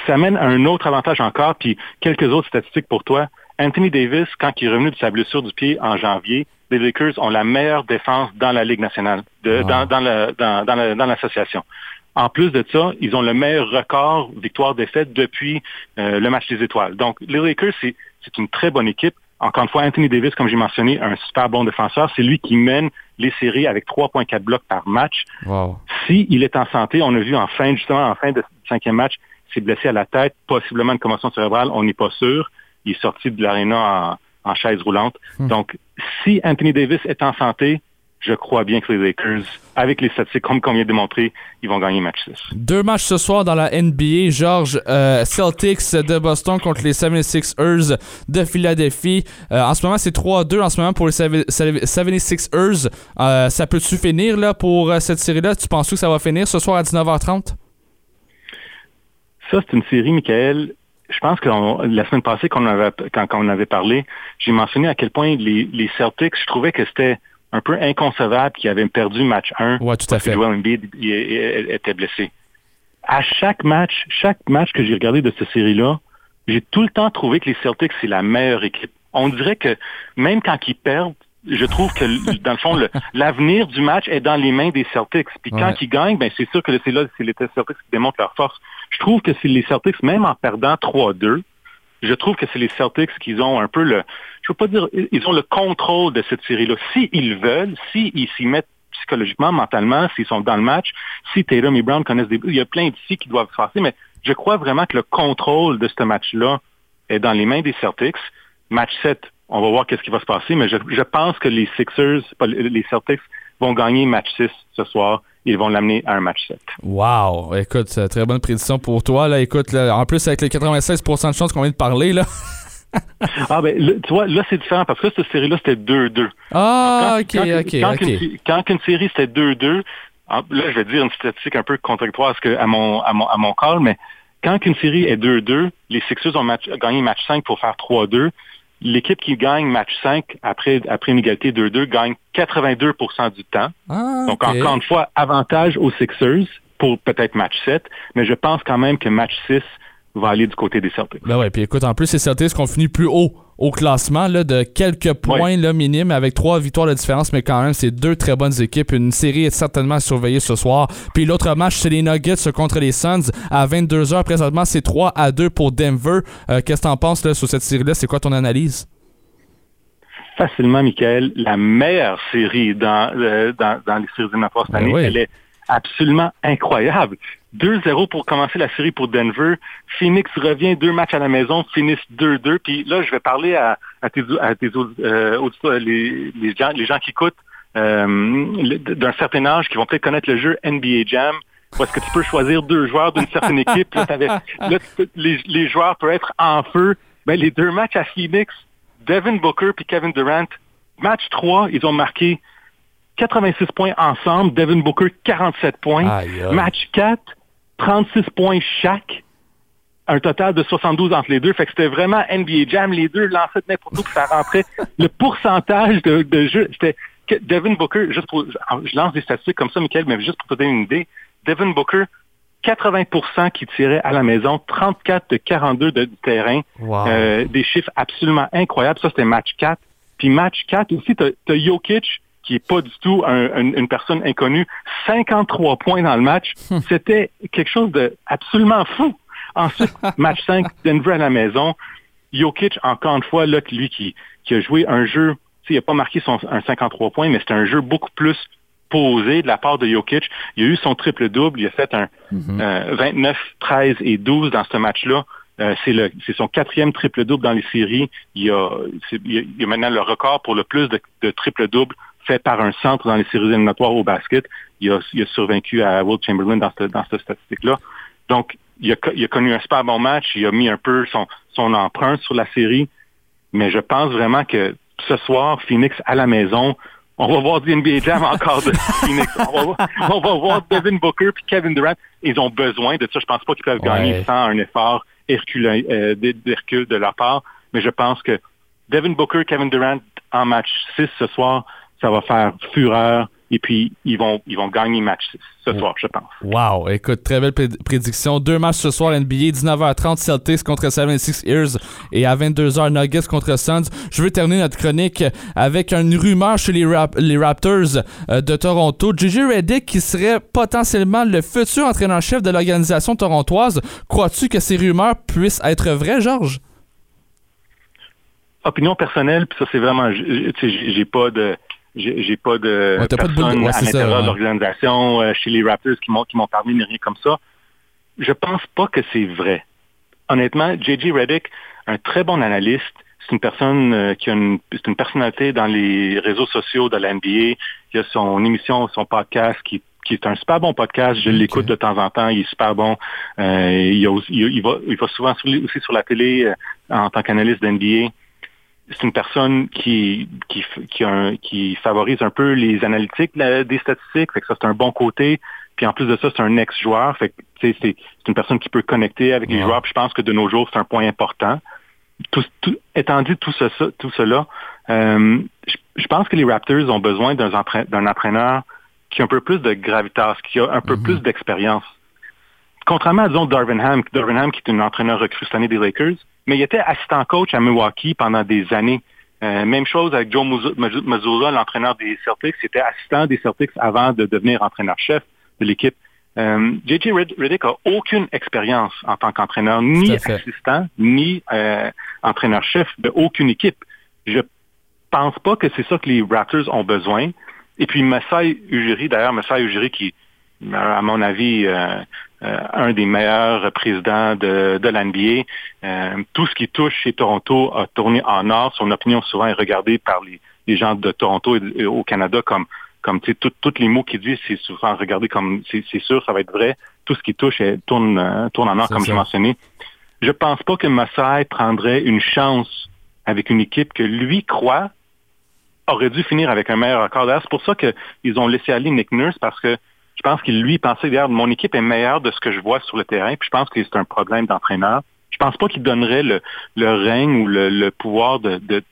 ça amène un autre avantage encore, puis quelques autres statistiques pour toi. Anthony Davis, quand il est revenu de sa blessure du pied en janvier, les Lakers ont la meilleure défense dans la Ligue nationale, de- dans, dans le- dans- dans le- dans l'association. En plus de ça, ils ont le meilleur record victoire-défaite depuis euh, le match des étoiles. Donc, les Lakers, c'est c'est une très bonne équipe. Encore une fois, Anthony Davis, comme j'ai mentionné, un super bon défenseur. C'est lui qui mène les séries avec 3,4 blocs par match. Wow. Si il est en santé, on a vu en fin, justement, en fin de cinquième match, s'est blessé à la tête, possiblement une commotion cérébrale, on n'est pas sûr. Il est sorti de l'aréna en, en chaise roulante. Donc, si Anthony Davis est en santé, je crois bien que les Lakers, avec les statistiques comme qu'on vient de démontrer, ils vont gagner match 6. Deux matchs ce soir dans la NBA. George, euh, Celtics de Boston contre les 76ers de Philadelphie. Euh, en ce moment, c'est 3-2 en ce moment pour les 76ers. Euh, ça peut-tu finir là, pour euh, cette série-là? Tu penses que ça va finir ce soir à 19h30? Ça, c'est une série, Michael. Je pense que on- la semaine passée, quand on avait, quand, quand on avait parlé, j'ai mentionné à quel point les, les Celtics, je trouvais que c'était un peu inconcevable qu'ils avaient perdu match 1 ouais, tout à fait. que Joel Embiid il- il- il était blessé. À chaque match, chaque match que j'ai regardé de cette série-là, j'ai tout le temps trouvé que les Celtics, c'est la meilleure équipe. On dirait que même quand ils perdent, je trouve que, *laughs* dans le fond, l'avenir du match est dans les mains des Celtics. Puis quand Ouais. ils gagnent, ben, c'est sûr que c'est là, c'est les Celtics qui démontrent leur force. Je trouve que c'est les Celtics, même en perdant 3-2, je trouve que c'est les Celtics qui ont un peu le, je veux pas dire, ils ont le contrôle de cette série-là. S'ils veulent, s'ils s'y mettent psychologiquement, mentalement, s'ils sont dans le match, si Tatum et Brown connaissent des... Il y a plein d'ici qui doivent se passer, mais je crois vraiment que le contrôle de ce match-là est dans les mains des Celtics. Match 7, on va voir qu'est-ce qui va se passer, mais je, je pense que les Sixers, les Celtics, vont gagner match 6 ce soir. Ils vont l'amener à un match 7. Wow! Écoute, très bonne prédiction pour toi. Là, écoute, là, en plus, avec les 96% de chance qu'on vient de parler, là. *laughs* Ah ben, là, tu vois, là c'est différent parce que là, cette série-là, c'était 2-2. Ah, Quand- ok, quand, ok, quand ok. Une, sé- quand une série c'était 2-2, ah, là je vais dire une statistique un peu contradictoire à, ce que, à, mon, à, mon, à mon call, mais quand une série est 2-2, les Sixers ont match- gagné match 5 pour faire 3-2. L'équipe qui gagne match 5 après, après une égalité 2-2 gagne 82% du temps. Ah, Donc encore une fois, avantage aux Sixers pour peut-être match 7, mais je pense quand même que match 6 va aller du côté des Celtics. Ben ouais, puis écoute, en plus, les Celtics ont fini plus haut au classement là, de quelques points là, minimes avec trois victoires de différence, mais quand même, c'est deux très bonnes équipes. Une série est certainement à surveiller ce soir. Puis l'autre match, c'est les Nuggets contre les Suns à 22h. Présentement, c'est 3 à 2 pour Denver. Euh, Qu'est-ce que t'en penses là, sur cette série-là? C'est quoi ton analyse? facilement, Michael, la meilleure série dans, euh, dans, dans les séries éliminatoires cette Ben année. oui. Elle est absolument incroyable. 2-0 pour commencer la série pour Denver. Phoenix revient deux matchs à la maison, finissent 2-2. Puis là, je vais parler à, à tes, à tes euh, auditeurs, les, les, gens, les gens qui écoutent euh, d'un certain âge, qui vont peut-être connaître le jeu NBA Jam. est-ce que tu peux choisir deux joueurs d'une certaine équipe. Là, les, les joueurs peuvent être en feu. Ben, les deux matchs à Phoenix, Devin Booker puis Kevin Durant, match 3, ils ont marqué 86 points ensemble. Devin Booker, 47 points. Aïe, aïe. Match 4, 36 points chaque. Un total de 72 entre les deux. Fait que c'était vraiment NBA Jam. Les deux lançaient de n'importe où, ça rentrait. Le pourcentage de, de jeu, c'était Devin Booker, juste pour, je lance des statistiques comme ça, Michael, mais juste pour te donner une idée. Devin Booker, 80% qui tirait à la maison, 34 de 42 de, du terrain. Wow. Euh, des chiffres absolument incroyables. Ça, c'était match 4. Puis match 4 aussi, t'as as Jokic, qui est pas du tout un- un- une personne inconnue, 53 points dans le match. C'était quelque chose de absolument fou. Ensuite, *laughs* match 5, Denver à la maison. Jokic, encore une fois, là, lui qui, qui a joué un jeu, tu sais, il n'a pas marqué son, un 53 points, mais c'était un jeu beaucoup plus posé de la part de Jokic. Il a eu son triple-double, il a fait un euh, 29, 13 et 12 dans ce match-là. Euh, c'est le c'est son quatrième triple-double dans les séries. Il a, c'est- il a, il a maintenant le record pour le plus de, de triple-double fait par un centre dans les séries éliminatoires au basket. Il a, il a survaincu à Will Chamberlain dans cette, dans cette statistique-là. Donc, il a, co- il a connu un super bon match. Il a mis un peu son, son empreinte sur la série. Mais je pense vraiment que ce soir, Phoenix à la maison, on va voir du NBA Jam encore de *laughs* Phoenix. On va, voir- on va voir Devin Booker puis Kevin Durant. Ils ont besoin de ça. Je pense pas qu'ils peuvent gagner Ouais. sans un effort herculin, euh, d'Hercule de leur part. Mais je pense que Devin Booker, Kevin Durant en match 6 ce soir, ça va faire fureur. Et puis, ils vont, ils vont gagner match 6 ce soir, je pense. Wow, écoute, très belle pré- prédiction. Deux matchs ce soir NBA, 19h30 Celtics contre 76 Ears et à 22h Nuggets contre Suns. Je veux terminer notre chronique avec une rumeur chez les, Rap- les Raptors euh, de Toronto. JJ Redick qui serait potentiellement le futur entraîneur-chef de l'organisation torontoise. Crois-tu que ces rumeurs puissent être vraies, Georges? opinion personnelle, puis ça c'est vraiment, j'ai pas de, j'ai pas de Ouais, ouais, à l'intérieur de l'organisation euh, chez les Raptors qui m'ont qui m'ont parlé ni rien comme ça. Je pense pas que c'est vrai. Honnêtement, JJ Redick, un très bon analyste, c'est une personne euh, qui a une, c'est une personnalité dans les réseaux sociaux de la NBA. Il a son émission, son podcast qui qui est un super bon podcast. Je l'écoute de temps en temps. Il est super bon. Euh, il, a aussi- il, il va, il va souvent sur- aussi sur la télé en tant qu'analyste d'NBA c'est une personne qui qui, qui, a un- qui favorise un peu les analytiques la- des statistiques, fait que ça c'est un bon côté. Puis en plus de ça, c'est un ex-joueur, fait que c'est c'est une personne qui peut connecter avec les Ouais. joueurs. Puis je pense que de nos jours, c'est un point important. Tout, tout- étant dit tout, ce- tout cela, euh, je, je pense que les Raptors ont besoin d'un entra- d'un entraîneur qui a un peu plus de gravitas, qui a un peu plus d'expérience. Contrairement à, disons, Darvin Ham, Darvin Ham qui est un entraîneur recru cette année des Lakers, mais il était assistant coach à Milwaukee pendant des années. Euh, même chose avec Joe Mazzu- Mazzu- Mazzulla, l'entraîneur des Celtics, il était assistant des Celtics avant de devenir entraîneur-chef de l'équipe. Euh, JJ Red- Redick a aucune expérience en tant qu'entraîneur, ni assistant, ni euh, entraîneur-chef de aucune équipe. Je pense pas que c'est ça que les Raptors ont besoin. Et puis Masai Ujiri, d'ailleurs, Masai Ujiri qui, à mon avis, euh, euh, un des meilleurs présidents de, de l'NBA. Euh, tout ce qui touche chez Toronto a tourné en or. Son opinion souvent est regardée par les, les gens de Toronto et, et au Canada comme comme tu sais, tout- tous les mots qu'il dit, c'est souvent regardé comme c'est sûr, ça va être vrai. Tout ce qui touche elle, tourne, euh, tourne en or, comme je mentionné. Je pense pas que Masai prendrait une chance avec une équipe que lui croit aurait dû finir avec un meilleur record. D'ailleurs, c'est pour ça qu'ils ont laissé aller Nick Nurse parce que je pense qu'il lui pensait, regarde, mon équipe est meilleure de ce que je vois sur le terrain, puis je pense que c'est un problème d'entraîneur. Je pense pas qu'il donnerait le, le règne ou le, le pouvoir de, de-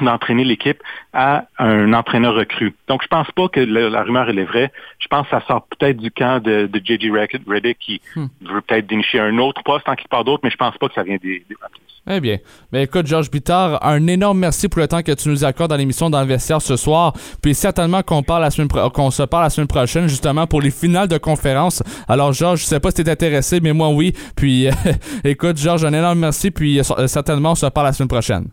d'entraîner l'équipe à un entraîneur recru. Donc, je pense pas que la rumeur elle est vraie. Je pense que ça sort peut-être du camp de, de J.J. Redick qui veut peut-être dénicher un autre poste en quelque part d'autre, mais je pense pas que ça vient des, des Raptors. Eh bien. Mais écoute, Georges Bittard, un énorme merci pour le temps que tu nous accordes dans l'émission dans le vestiaire ce soir. Puis certainement qu'on parle la semaine pro- qu'on se parle la semaine prochaine, justement, pour les finales de conférence. Alors, Georges, je sais pas si t'es intéressé, mais moi, oui. Puis, *laughs* écoute, Georges, un énorme merci. Puis, euh, certainement, on se parle la semaine prochaine.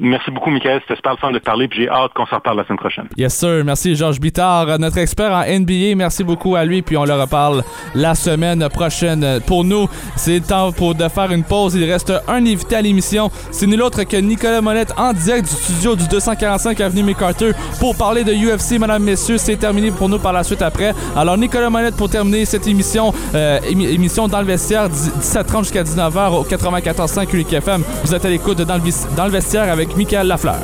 Merci beaucoup, Michael. C'était super le fun de parler, puis j'ai hâte qu'on s'en reparle la semaine prochaine. Yes, sir. Merci, Georges Bittard, notre expert en NBA. Merci beaucoup à lui, puis on le reparle la semaine prochaine. Pour nous, c'est temps pour de faire une pause. Il reste un invité à l'émission. C'est nul autre que Nicolas Monette en direct du studio du 245 Avenue MacArthur pour parler de UFC, mesdames, messieurs. C'est terminé pour nous par la suite après. Alors, Nicolas Monette pour terminer cette émission, euh, émi- émission dans le vestiaire, 17h30 jusqu'à 19h au 94.5 Unique FM. Vous êtes à l'écoute dans le, dans le vestiaire avec Michael Lafleur.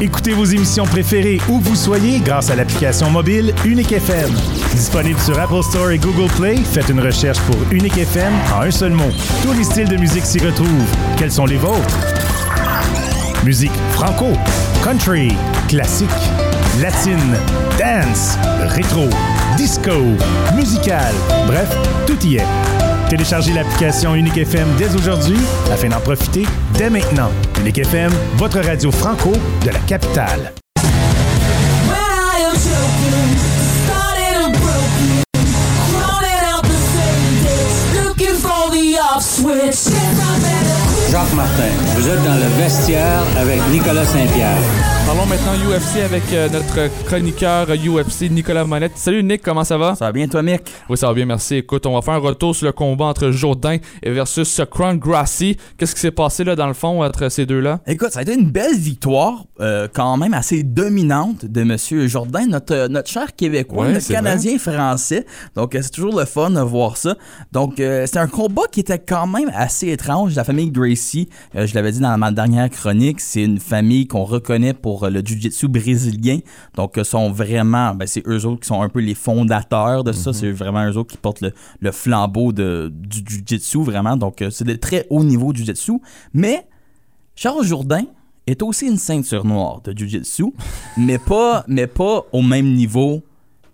Écoutez vos émissions préférées où vous soyez grâce à l'application mobile Unique FM. Disponible sur Apple Store et Google Play, faites une recherche pour Unique FM en un seul mot. Tous les styles de musique s'y retrouvent. Quels sont les vôtres? Musique franco, country, classique, latine, dance, rétro, disco, musical, bref, tout y est. Téléchargez l'application Unique FM dès aujourd'hui afin d'en profiter dès maintenant. Unique FM, votre radio franco de la capitale. Jacques Martin, vous êtes dans le vestiaire avec Nicolas Saint-Pierre. Parlons maintenant UFC avec euh, notre chroniqueur UFC Nicolas Monette. Salut Nick, comment ça va? Ça va bien toi Mick? Oui, ça va bien, merci. Écoute, on va faire un retour sur le combat entre Jourdain et versus Crown Grassy. Qu'est-ce qui s'est passé là dans le fond entre ces deux-là? Écoute, ça a été une belle victoire, euh, quand même assez dominante de M. Jourdain, notre, euh, notre cher Québécois, Ouais, notre Canadien français. Donc, euh, c'est toujours le fun de voir ça. Donc, c'est un combat qui était quand même assez étrange. La famille Gracie, je l'avais dit dans ma dernière chronique, c'est une famille qu'on reconnaît pour euh, le jiu-jitsu brésilien. Donc, euh, sont vraiment, ben, c'est eux autres qui sont un peu les fondateurs de ça. Mhm. C'est vraiment eux autres qui portent le, le flambeau de, du jiu-jitsu, vraiment. Donc, euh, c'est de très haut niveau du jiu-jitsu. Mais, Charles Jourdain est aussi une ceinture noire de Jiu-Jitsu, *laughs* mais pas, mais pas au même niveau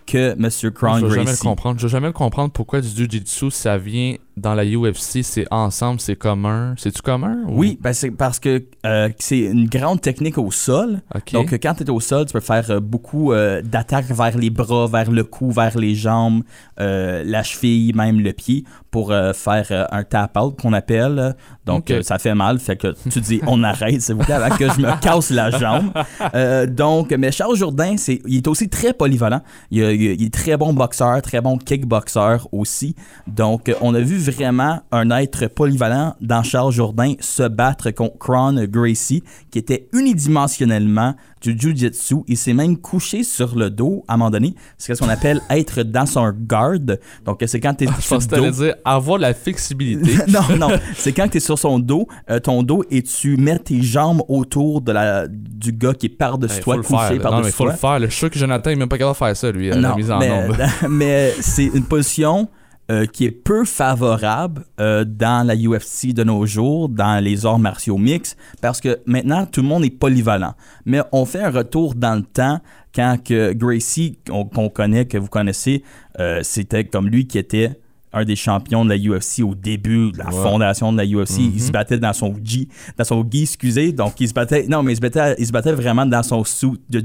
que M. Crown je vais jamais le comprendre. Je vais jamais le comprendre pourquoi du Jiu-Jitsu, ça vient dans la UFC, c'est ensemble, c'est commun. C'est-tu commun? ou- Oui, ben c'est parce que euh, c'est une grande technique au sol. Donc, euh, quand tu es au sol, tu peux faire euh, beaucoup euh, d'attaques vers les bras, vers le cou, vers les jambes, la cheville, même le pied, pour faire un tap-out qu'on appelle. Donc, ça fait mal. Fait que tu dis, *laughs* on arrête, s'il vous plaît, avant que je me casse la jambe. *laughs* Donc, mais Charles Jourdain, c'est, il est aussi très polyvalent. Il, il est très bon boxeur, très bon kickboxer aussi. Donc, on a vu vraiment un être polyvalent dans Charles Jourdain se battre contre Cron Gracie, qui était unidimensionnellement du jiu-jitsu. Il s'est même couché sur le dos à un moment donné. C'est ce qu'on appelle *laughs* être dans son garde. Donc, c'est quand tu es Je sur t'allais dos. dire avoir la flexibilité. *laughs* non, non. C'est quand tu es sur son dos, euh, ton dos, et tu mets tes jambes autour de la, du gars qui est par-dessus Hey, toi, faut couché par-dessus mais faut toi. le faire. Je suis sûr que Jonathan, il est même pas capable de faire ça, lui, la Non, mise en mais, ombre. *laughs* mais c'est une position euh, qui est peu favorable euh, dans la UFC de nos jours, dans les arts martiaux mixtes, parce que maintenant, tout le monde est polyvalent. Mais on fait un retour dans le temps quand Gracie, qu'on qu'on connaît, que vous connaissez, euh, c'était comme lui qui était un des champions de la UFC au début de la Ouais. fondation de la UFC. Mhm. Il se battait dans son gi, dans son gi, excusez. Donc, il se battait, non, mais il se battait, il se battait vraiment dans son suit de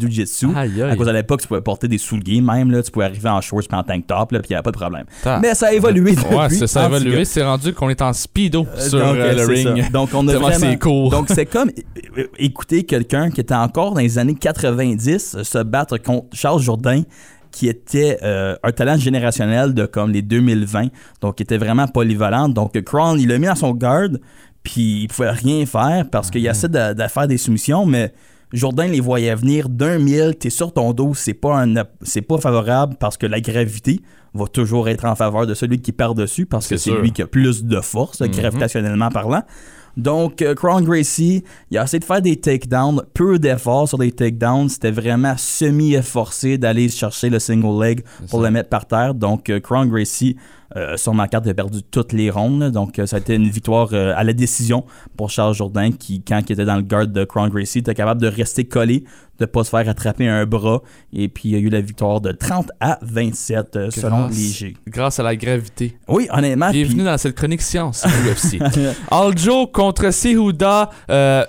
aïe. À cause à l'époque, tu pouvais porter des souliers même, là. Tu pouvais arriver en shorts puis en tank top, là, puis il n'y avait pas de problème. Mais ça a évolué depuis. Ouais, ça a évolué. C'est rendu qu'on est en speedo Euh, sur donc, euh, le ring. ça. Donc, on a vraiment... Donc, c'est comme euh, écouter quelqu'un qui était encore dans les années 90 euh, se battre contre Charles Jourdain, qui était euh, un talent générationnel de comme les 2020. Donc, il était vraiment polyvalent. Donc, Crown, il l'a mis dans son garde, puis il pouvait rien faire parce Mhm. qu'il essaie de, de faire des soumissions, mais Jourdain les voyait venir d'un mille, t'es sur ton dos, c'est pas, un, c'est pas favorable parce que la gravité va toujours être en faveur de celui qui perd dessus parce que C'est lui qui a plus de force, Mhm. gravitationnellement parlant. Donc, euh, Crown Gracie, il a essayé de faire des takedowns, peu d'efforts sur les takedowns. C'était vraiment semi-efforcé d'aller chercher le single leg pour le mettre par terre. Donc, euh, Crown Gracie, euh, sur ma carte, a perdu toutes les rondes. là. Donc, euh, ça a été une victoire euh, à la décision pour Charles Jourdain, qui, quand il était dans le guard de Crown Gracie, était capable de rester collé, de ne pas se faire attraper un bras. Et puis, il y a eu la victoire de 30 à 27, euh, selon Grâce- les G. Grâce à la gravité. Oui, honnêtement. Bienvenue puis- dans cette chronique science UFC. *laughs* Aljo contre Cejuda,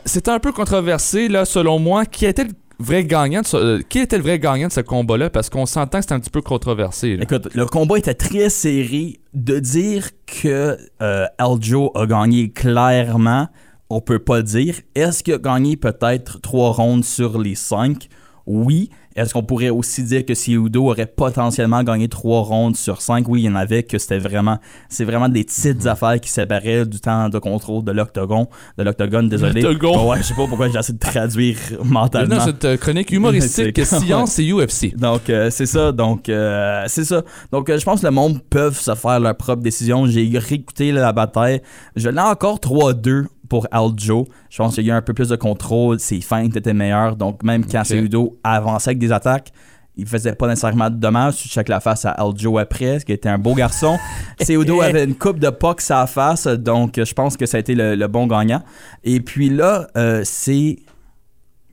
c'était un peu controversé là, selon moi. Qui était le- vrai gagnant de ce- euh, Qui était le vrai gagnant de ce combat-là? Parce qu'on s'entend que c'est un petit peu controversé. Écoute, le combat était très serré. De dire que euh, Aljo a gagné clairement, on peut pas le dire. Est-ce qu'il a gagné peut-être trois rondes sur les cinq? Oui. Est-ce qu'on pourrait aussi dire que Cejudo aurait potentiellement gagné trois rondes sur cinq? Oui, il y en avait que c'était vraiment, c'est vraiment des petites affaires qui séparaient du temps de contrôle de l'octogon, de l'octogone, désolé. L'octogon. Ouais, je sais pas pourquoi j'ai essayé de traduire mentalement. Dans cette chronique humoristique, *laughs* science et UFC. donc, euh, c'est ça. Donc, euh, c'est ça. Donc, euh, je pense que le monde peut se faire leur propre décision. J'ai réécouté la bataille. Je l'ai encore 3-2 pour Aljo. Je pense qu'il y a eu un peu plus de contrôle. Ses feintes étaient meilleures. Donc, même quand Ok. Cejudo avançait avec des attaques, il faisait pas nécessairement de dommages. Tu checkes la face à Aljo après, ce qui était un beau garçon. *laughs* Cejudo avait une coupe de puck à la face. Donc, je pense que ça a été le, le bon gagnant. Et puis là, euh, c'est...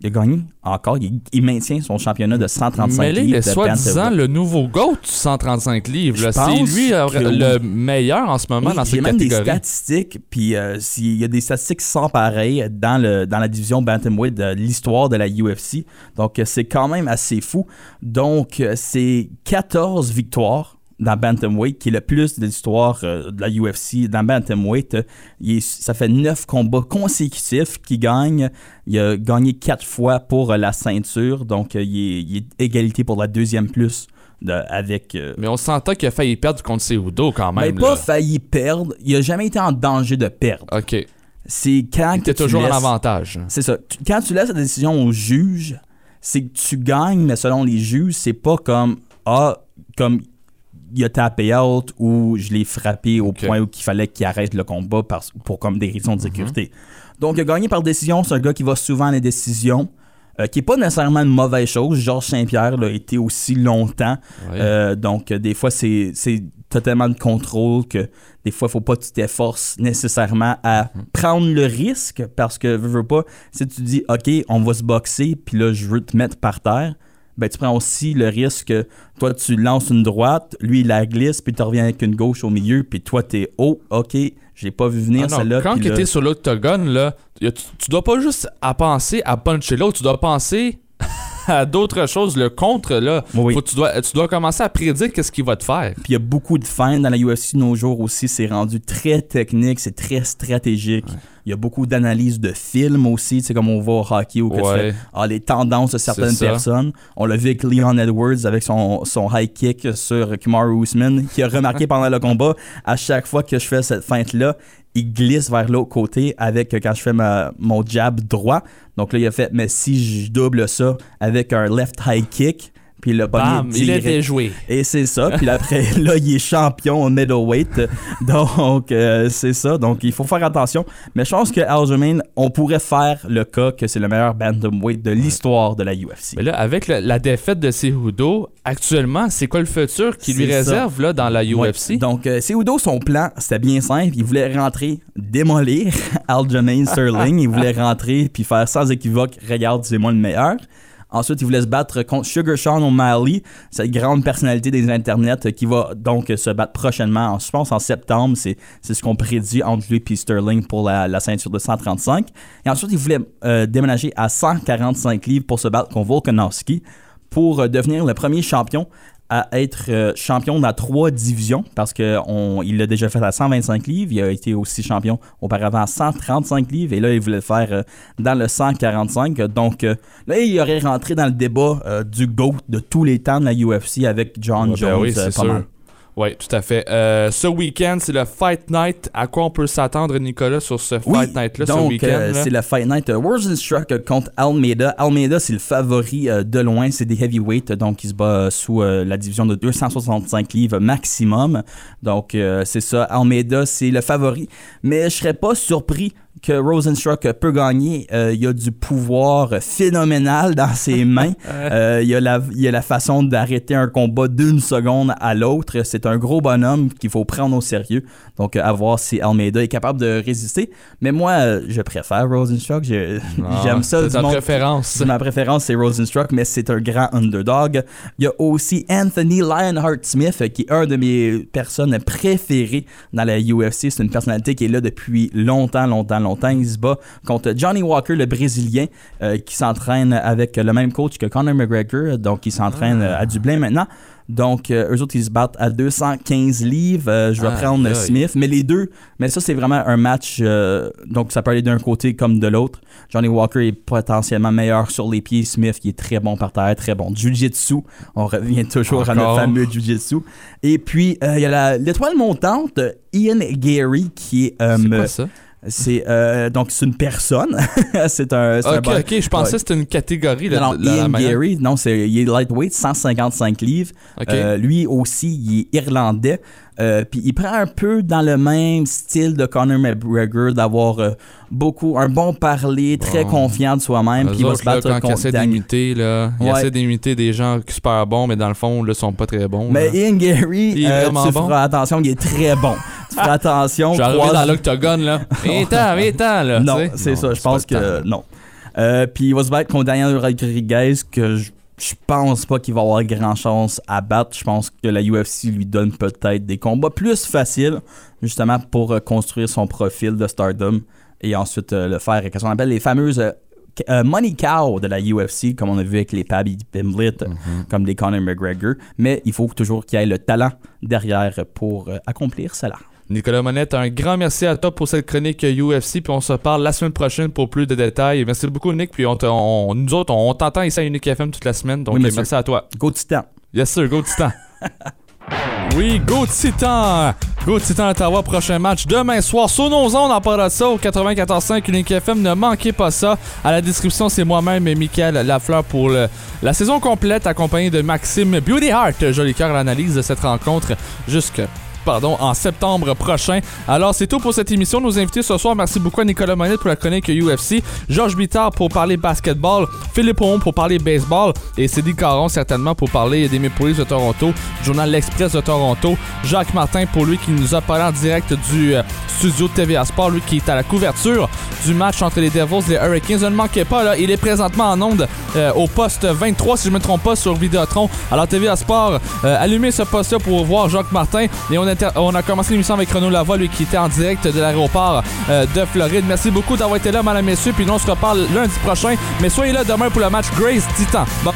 Il a gagné encore. Il, il maintient son championnat de 135 Mais là, il livres. est de soi-disant le nouveau GOAT du 135 livres. C'est lui euh, le meilleur en ce moment Oui, dans cette même des catégorie. statistiques, puis euh, s'il y a des statistiques sans pareil dans, le, dans la division Bantamweight de l'histoire de la UFC. Donc, euh, c'est quand même assez fou. Donc, euh, c'est 14 victoires dans Bantamweight, qui est le plus de l'histoire euh, de la UFC. Dans Bantamweight, euh, il est- ça fait 9 combats consécutifs qu'il gagne. Il a gagné 4 fois pour euh, la ceinture, donc euh, il, est, il est égalité pour la deuxième plus de- avec... Mais on s'entend qu'il a failli perdre contre Cejudo quand mais même. pas failli perdre. Il a jamais été en danger de perdre. OK. C'est quand Il que était tu toujours en avantage. C'est ça. Tu- Quand tu laisses la décision au juge, c'est que tu gagnes, mais selon les juges, c'est pas comme ah comme il a tapé out ou je l'ai frappé au point où il fallait qu'il arrête le combat parce- pour comme des raisons de sécurité. Donc, il a gagné par décision. C'est un gars qui va souvent à les décisions. euh, qui n'est pas nécessairement une mauvaise chose. Georges Saint-Pierre l'a été aussi longtemps. Euh, donc, euh, des fois, c'est c'est totalement de contrôle que des fois, il faut pas que tu t'efforces nécessairement à prendre le risque parce que, veux, veux pas, si tu dis, OK, on va se boxer, puis là, je veux te mettre par terre, ben, tu prends aussi le risque que toi, tu lances une droite, lui, il la glisse, puis tu reviens avec une gauche au milieu, puis toi, t'es oh, OK, j'ai pas vu venir Ah celle-là. quand tu là- étais sur l'octogone, là, tu, tu dois pas juste à penser à puncher l'autre, tu dois penser à d'autres choses. Le contre, là, faut- tu, dois, tu dois commencer à prédire qu'est-ce qu'il va te faire. Puis il y a beaucoup de feintes dans la UFC de nos jours aussi. C'est rendu très technique, c'est très stratégique. Il y a beaucoup d'analyses de films aussi, tu sais, comme on voit au hockey où que tu fais, ah, les tendances de certaines personnes. On l'a vu avec Leon Edwards avec son, son high kick sur Kamaru Usman, qui a remarqué *laughs* pendant le combat, à chaque fois que je fais cette feinte-là, il glisse vers l'autre côté avec euh, quand je fais ma- mon jab droit. Donc là, il a fait, mais si je double ça avec un left high kick, puis le Bam, il était joué. Et c'est ça. Puis après, *laughs* là, il est champion au middleweight. *laughs* Donc, euh, c'est ça. Donc, il faut faire attention. Mais je pense que Aljamain, on pourrait faire le cas que c'est le meilleur bantamweight de l'histoire de la UFC. Mais là, avec le- la défaite de Cejudo, actuellement, c'est quoi le futur qui lui ça. réserve là, dans la Ouais. UFC? Donc, euh, Cejudo, son plan, c'était bien simple. Il voulait rentrer, démolir *laughs* Aljamain Sterling. il voulait rentrer puis faire sans équivoque, regarde, c'est moi le meilleur. Ensuite, il voulait se battre contre Sugar Sean O'Malley, cette grande personnalité des internets euh, qui va donc se battre prochainement, en- je pense en septembre. C'est ce qu'on prédit entre lui et Sterling pour la, la ceinture de 135. Et ensuite, il voulait euh, déménager à 145 livres pour se battre contre Volkanovski pour euh, devenir le premier champion à être euh, champion dans trois divisions parce qu'il l'a déjà fait à 125 livres. Il a été aussi champion auparavant à 135 livres et là, il voulait le faire euh, dans le 145. Donc euh, là, il aurait rentré dans le débat du GOAT de tous les temps de la UFC avec John Ouais, ben Jones. oui, Oui, tout à fait. Euh, ce week-end, c'est le Fight Night. À quoi on peut s'attendre, Nicolas, sur ce Oui, Fight Night-là, ce week-end? euh, là? c'est le Fight Night Rosenstruck euh, contre Almeida. Almeida, c'est le favori euh, de loin. C'est des heavyweights, donc il se bat sous la division de 265 livres maximum. Donc c'est ça. Almeida, c'est le favori. Mais je serais pas surpris que Rosenstruck peut gagner. Euh, il y a du pouvoir phénoménal dans ses *laughs* mains. Euh, il, y a la, il y a la façon d'arrêter un combat d'une seconde à l'autre. C'est un gros bonhomme qu'il faut prendre au sérieux. Donc, à voir si Almeida est capable de résister. Mais moi, je préfère Rosenstruck. Ah, *laughs* J'aime ça. c'est monde- préférence. C'est ma préférence, c'est Rosenstruck, mais c'est un grand underdog. Il y a aussi Anthony Lionheart Smith, qui est un de mes personnes préférées dans la UFC. C'est une personnalité qui est là depuis longtemps, longtemps, longtemps. Longtemps. Il se bat contre Johnny Walker, le Brésilien, euh, qui s'entraîne avec le même coach que Conor McGregor. Donc, il s'entraîne Ah. euh, à Dublin maintenant. Donc, euh, eux autres, ils se battent à 215 livres. Euh, je vais prendre. Smith. Mais les deux, mais ça, c'est vraiment un match. euh, donc, ça peut aller d'un côté comme de l'autre. Johnny Walker est potentiellement meilleur sur les pieds. Smith, qui est très bon par terre, très bon. Jiu-Jitsu. On revient toujours à notre fameux Jiu-Jitsu. Et puis, il y a la- l'étoile montante, Ian Gary, qui est. C'est quoi ça? C'est euh, donc c'est une personne. *laughs* c'est un. c'est un Ok, bon- ok, je pensais Ouais. que c'était une catégorie. là, Non, la Ian Gary, non, c'est, il est lightweight, 155 livres. Ok. Euh, lui aussi, il est irlandais. Euh, Puis il prend un peu dans le même style de Conor McGregor, d'avoir euh, beaucoup, un bon parler, très Bon. confiant de soi-même. Puis il va se autres, là, battre quand contre essaient Daniel. d'imiter, là, ils Ouais. essaient d'imiter des gens super bons, mais dans le fond, là, sont pas très bons. Mais là. Ian Gary, Il est euh, vraiment tu bon. feras attention, il est très bon. tu feras attention. Je arriver croise- dans l'octogone, là. *laughs* Viens-t'en, viens-t'en, là. Non, c'est ça. Je pense que non. Euh, puis il va se battre contre Daniel Rodriguez, que je, je pense pas qu'il va avoir grand chance à battre. Je pense que la UFC lui donne peut-être des combats plus faciles, justement pour euh, construire son profil de stardom et ensuite euh, le faire avec ce qu'on appelle les fameuses euh, money cow de la UFC, comme on a vu avec les Pabi Pimblett, Mm-hmm. comme les Conor McGregor. Mais il faut toujours qu'il y ait le talent derrière pour accomplir cela. Nicolas Monette, un grand merci à toi pour cette chronique UFC, puis on se parle la semaine prochaine pour plus de détails. Merci beaucoup, Nick, puis on on- nous autres, on t'entend ici à Unique FM toute la semaine, donc Oui, merci à toi. Go Titan! Yes, sir, go Titan! *laughs* Oui, Go Titan! Go Titan Ottawa, prochain match demain soir sur nos ondes en parlant de ça au 94.5 Unique FM. Ne manquez pas ça. À la description, c'est moi-même et Michael Lafleur pour le- la saison complète, accompagné de Maxime Beauty Heart. Joli cœur l'analyse de cette rencontre jusque. Pardon, en septembre prochain. Alors, c'est tout pour cette émission. Nos invités ce soir, merci beaucoup à Nicolas Monette pour la chronique UFC, Georges Bittard pour parler basketball, Philippe Aumont pour parler baseball et Cédric Caron certainement pour parler des Maple Leafs de Toronto, journal L'Express de Toronto, Jacques Martin pour lui qui nous a parlé en direct du euh, studio de TVA Sport, lui qui est à la couverture du match entre les Devils et les Hurricanes. Ne manquez pas, là, il est présentement en onde euh, au poste 23 si je ne me trompe pas sur Vidéotron. Alors TVA Sport, euh, allumez ce poste-là pour voir Jacques Martin et on, on a commencé l'émission avec Renaud Lavoie, lui qui était en direct de l'aéroport euh, de Floride. Merci beaucoup d'avoir été là, madame, messieurs, puis nous on se reparle lundi prochain. Mais soyez là demain pour le match Grace Titan. Bon.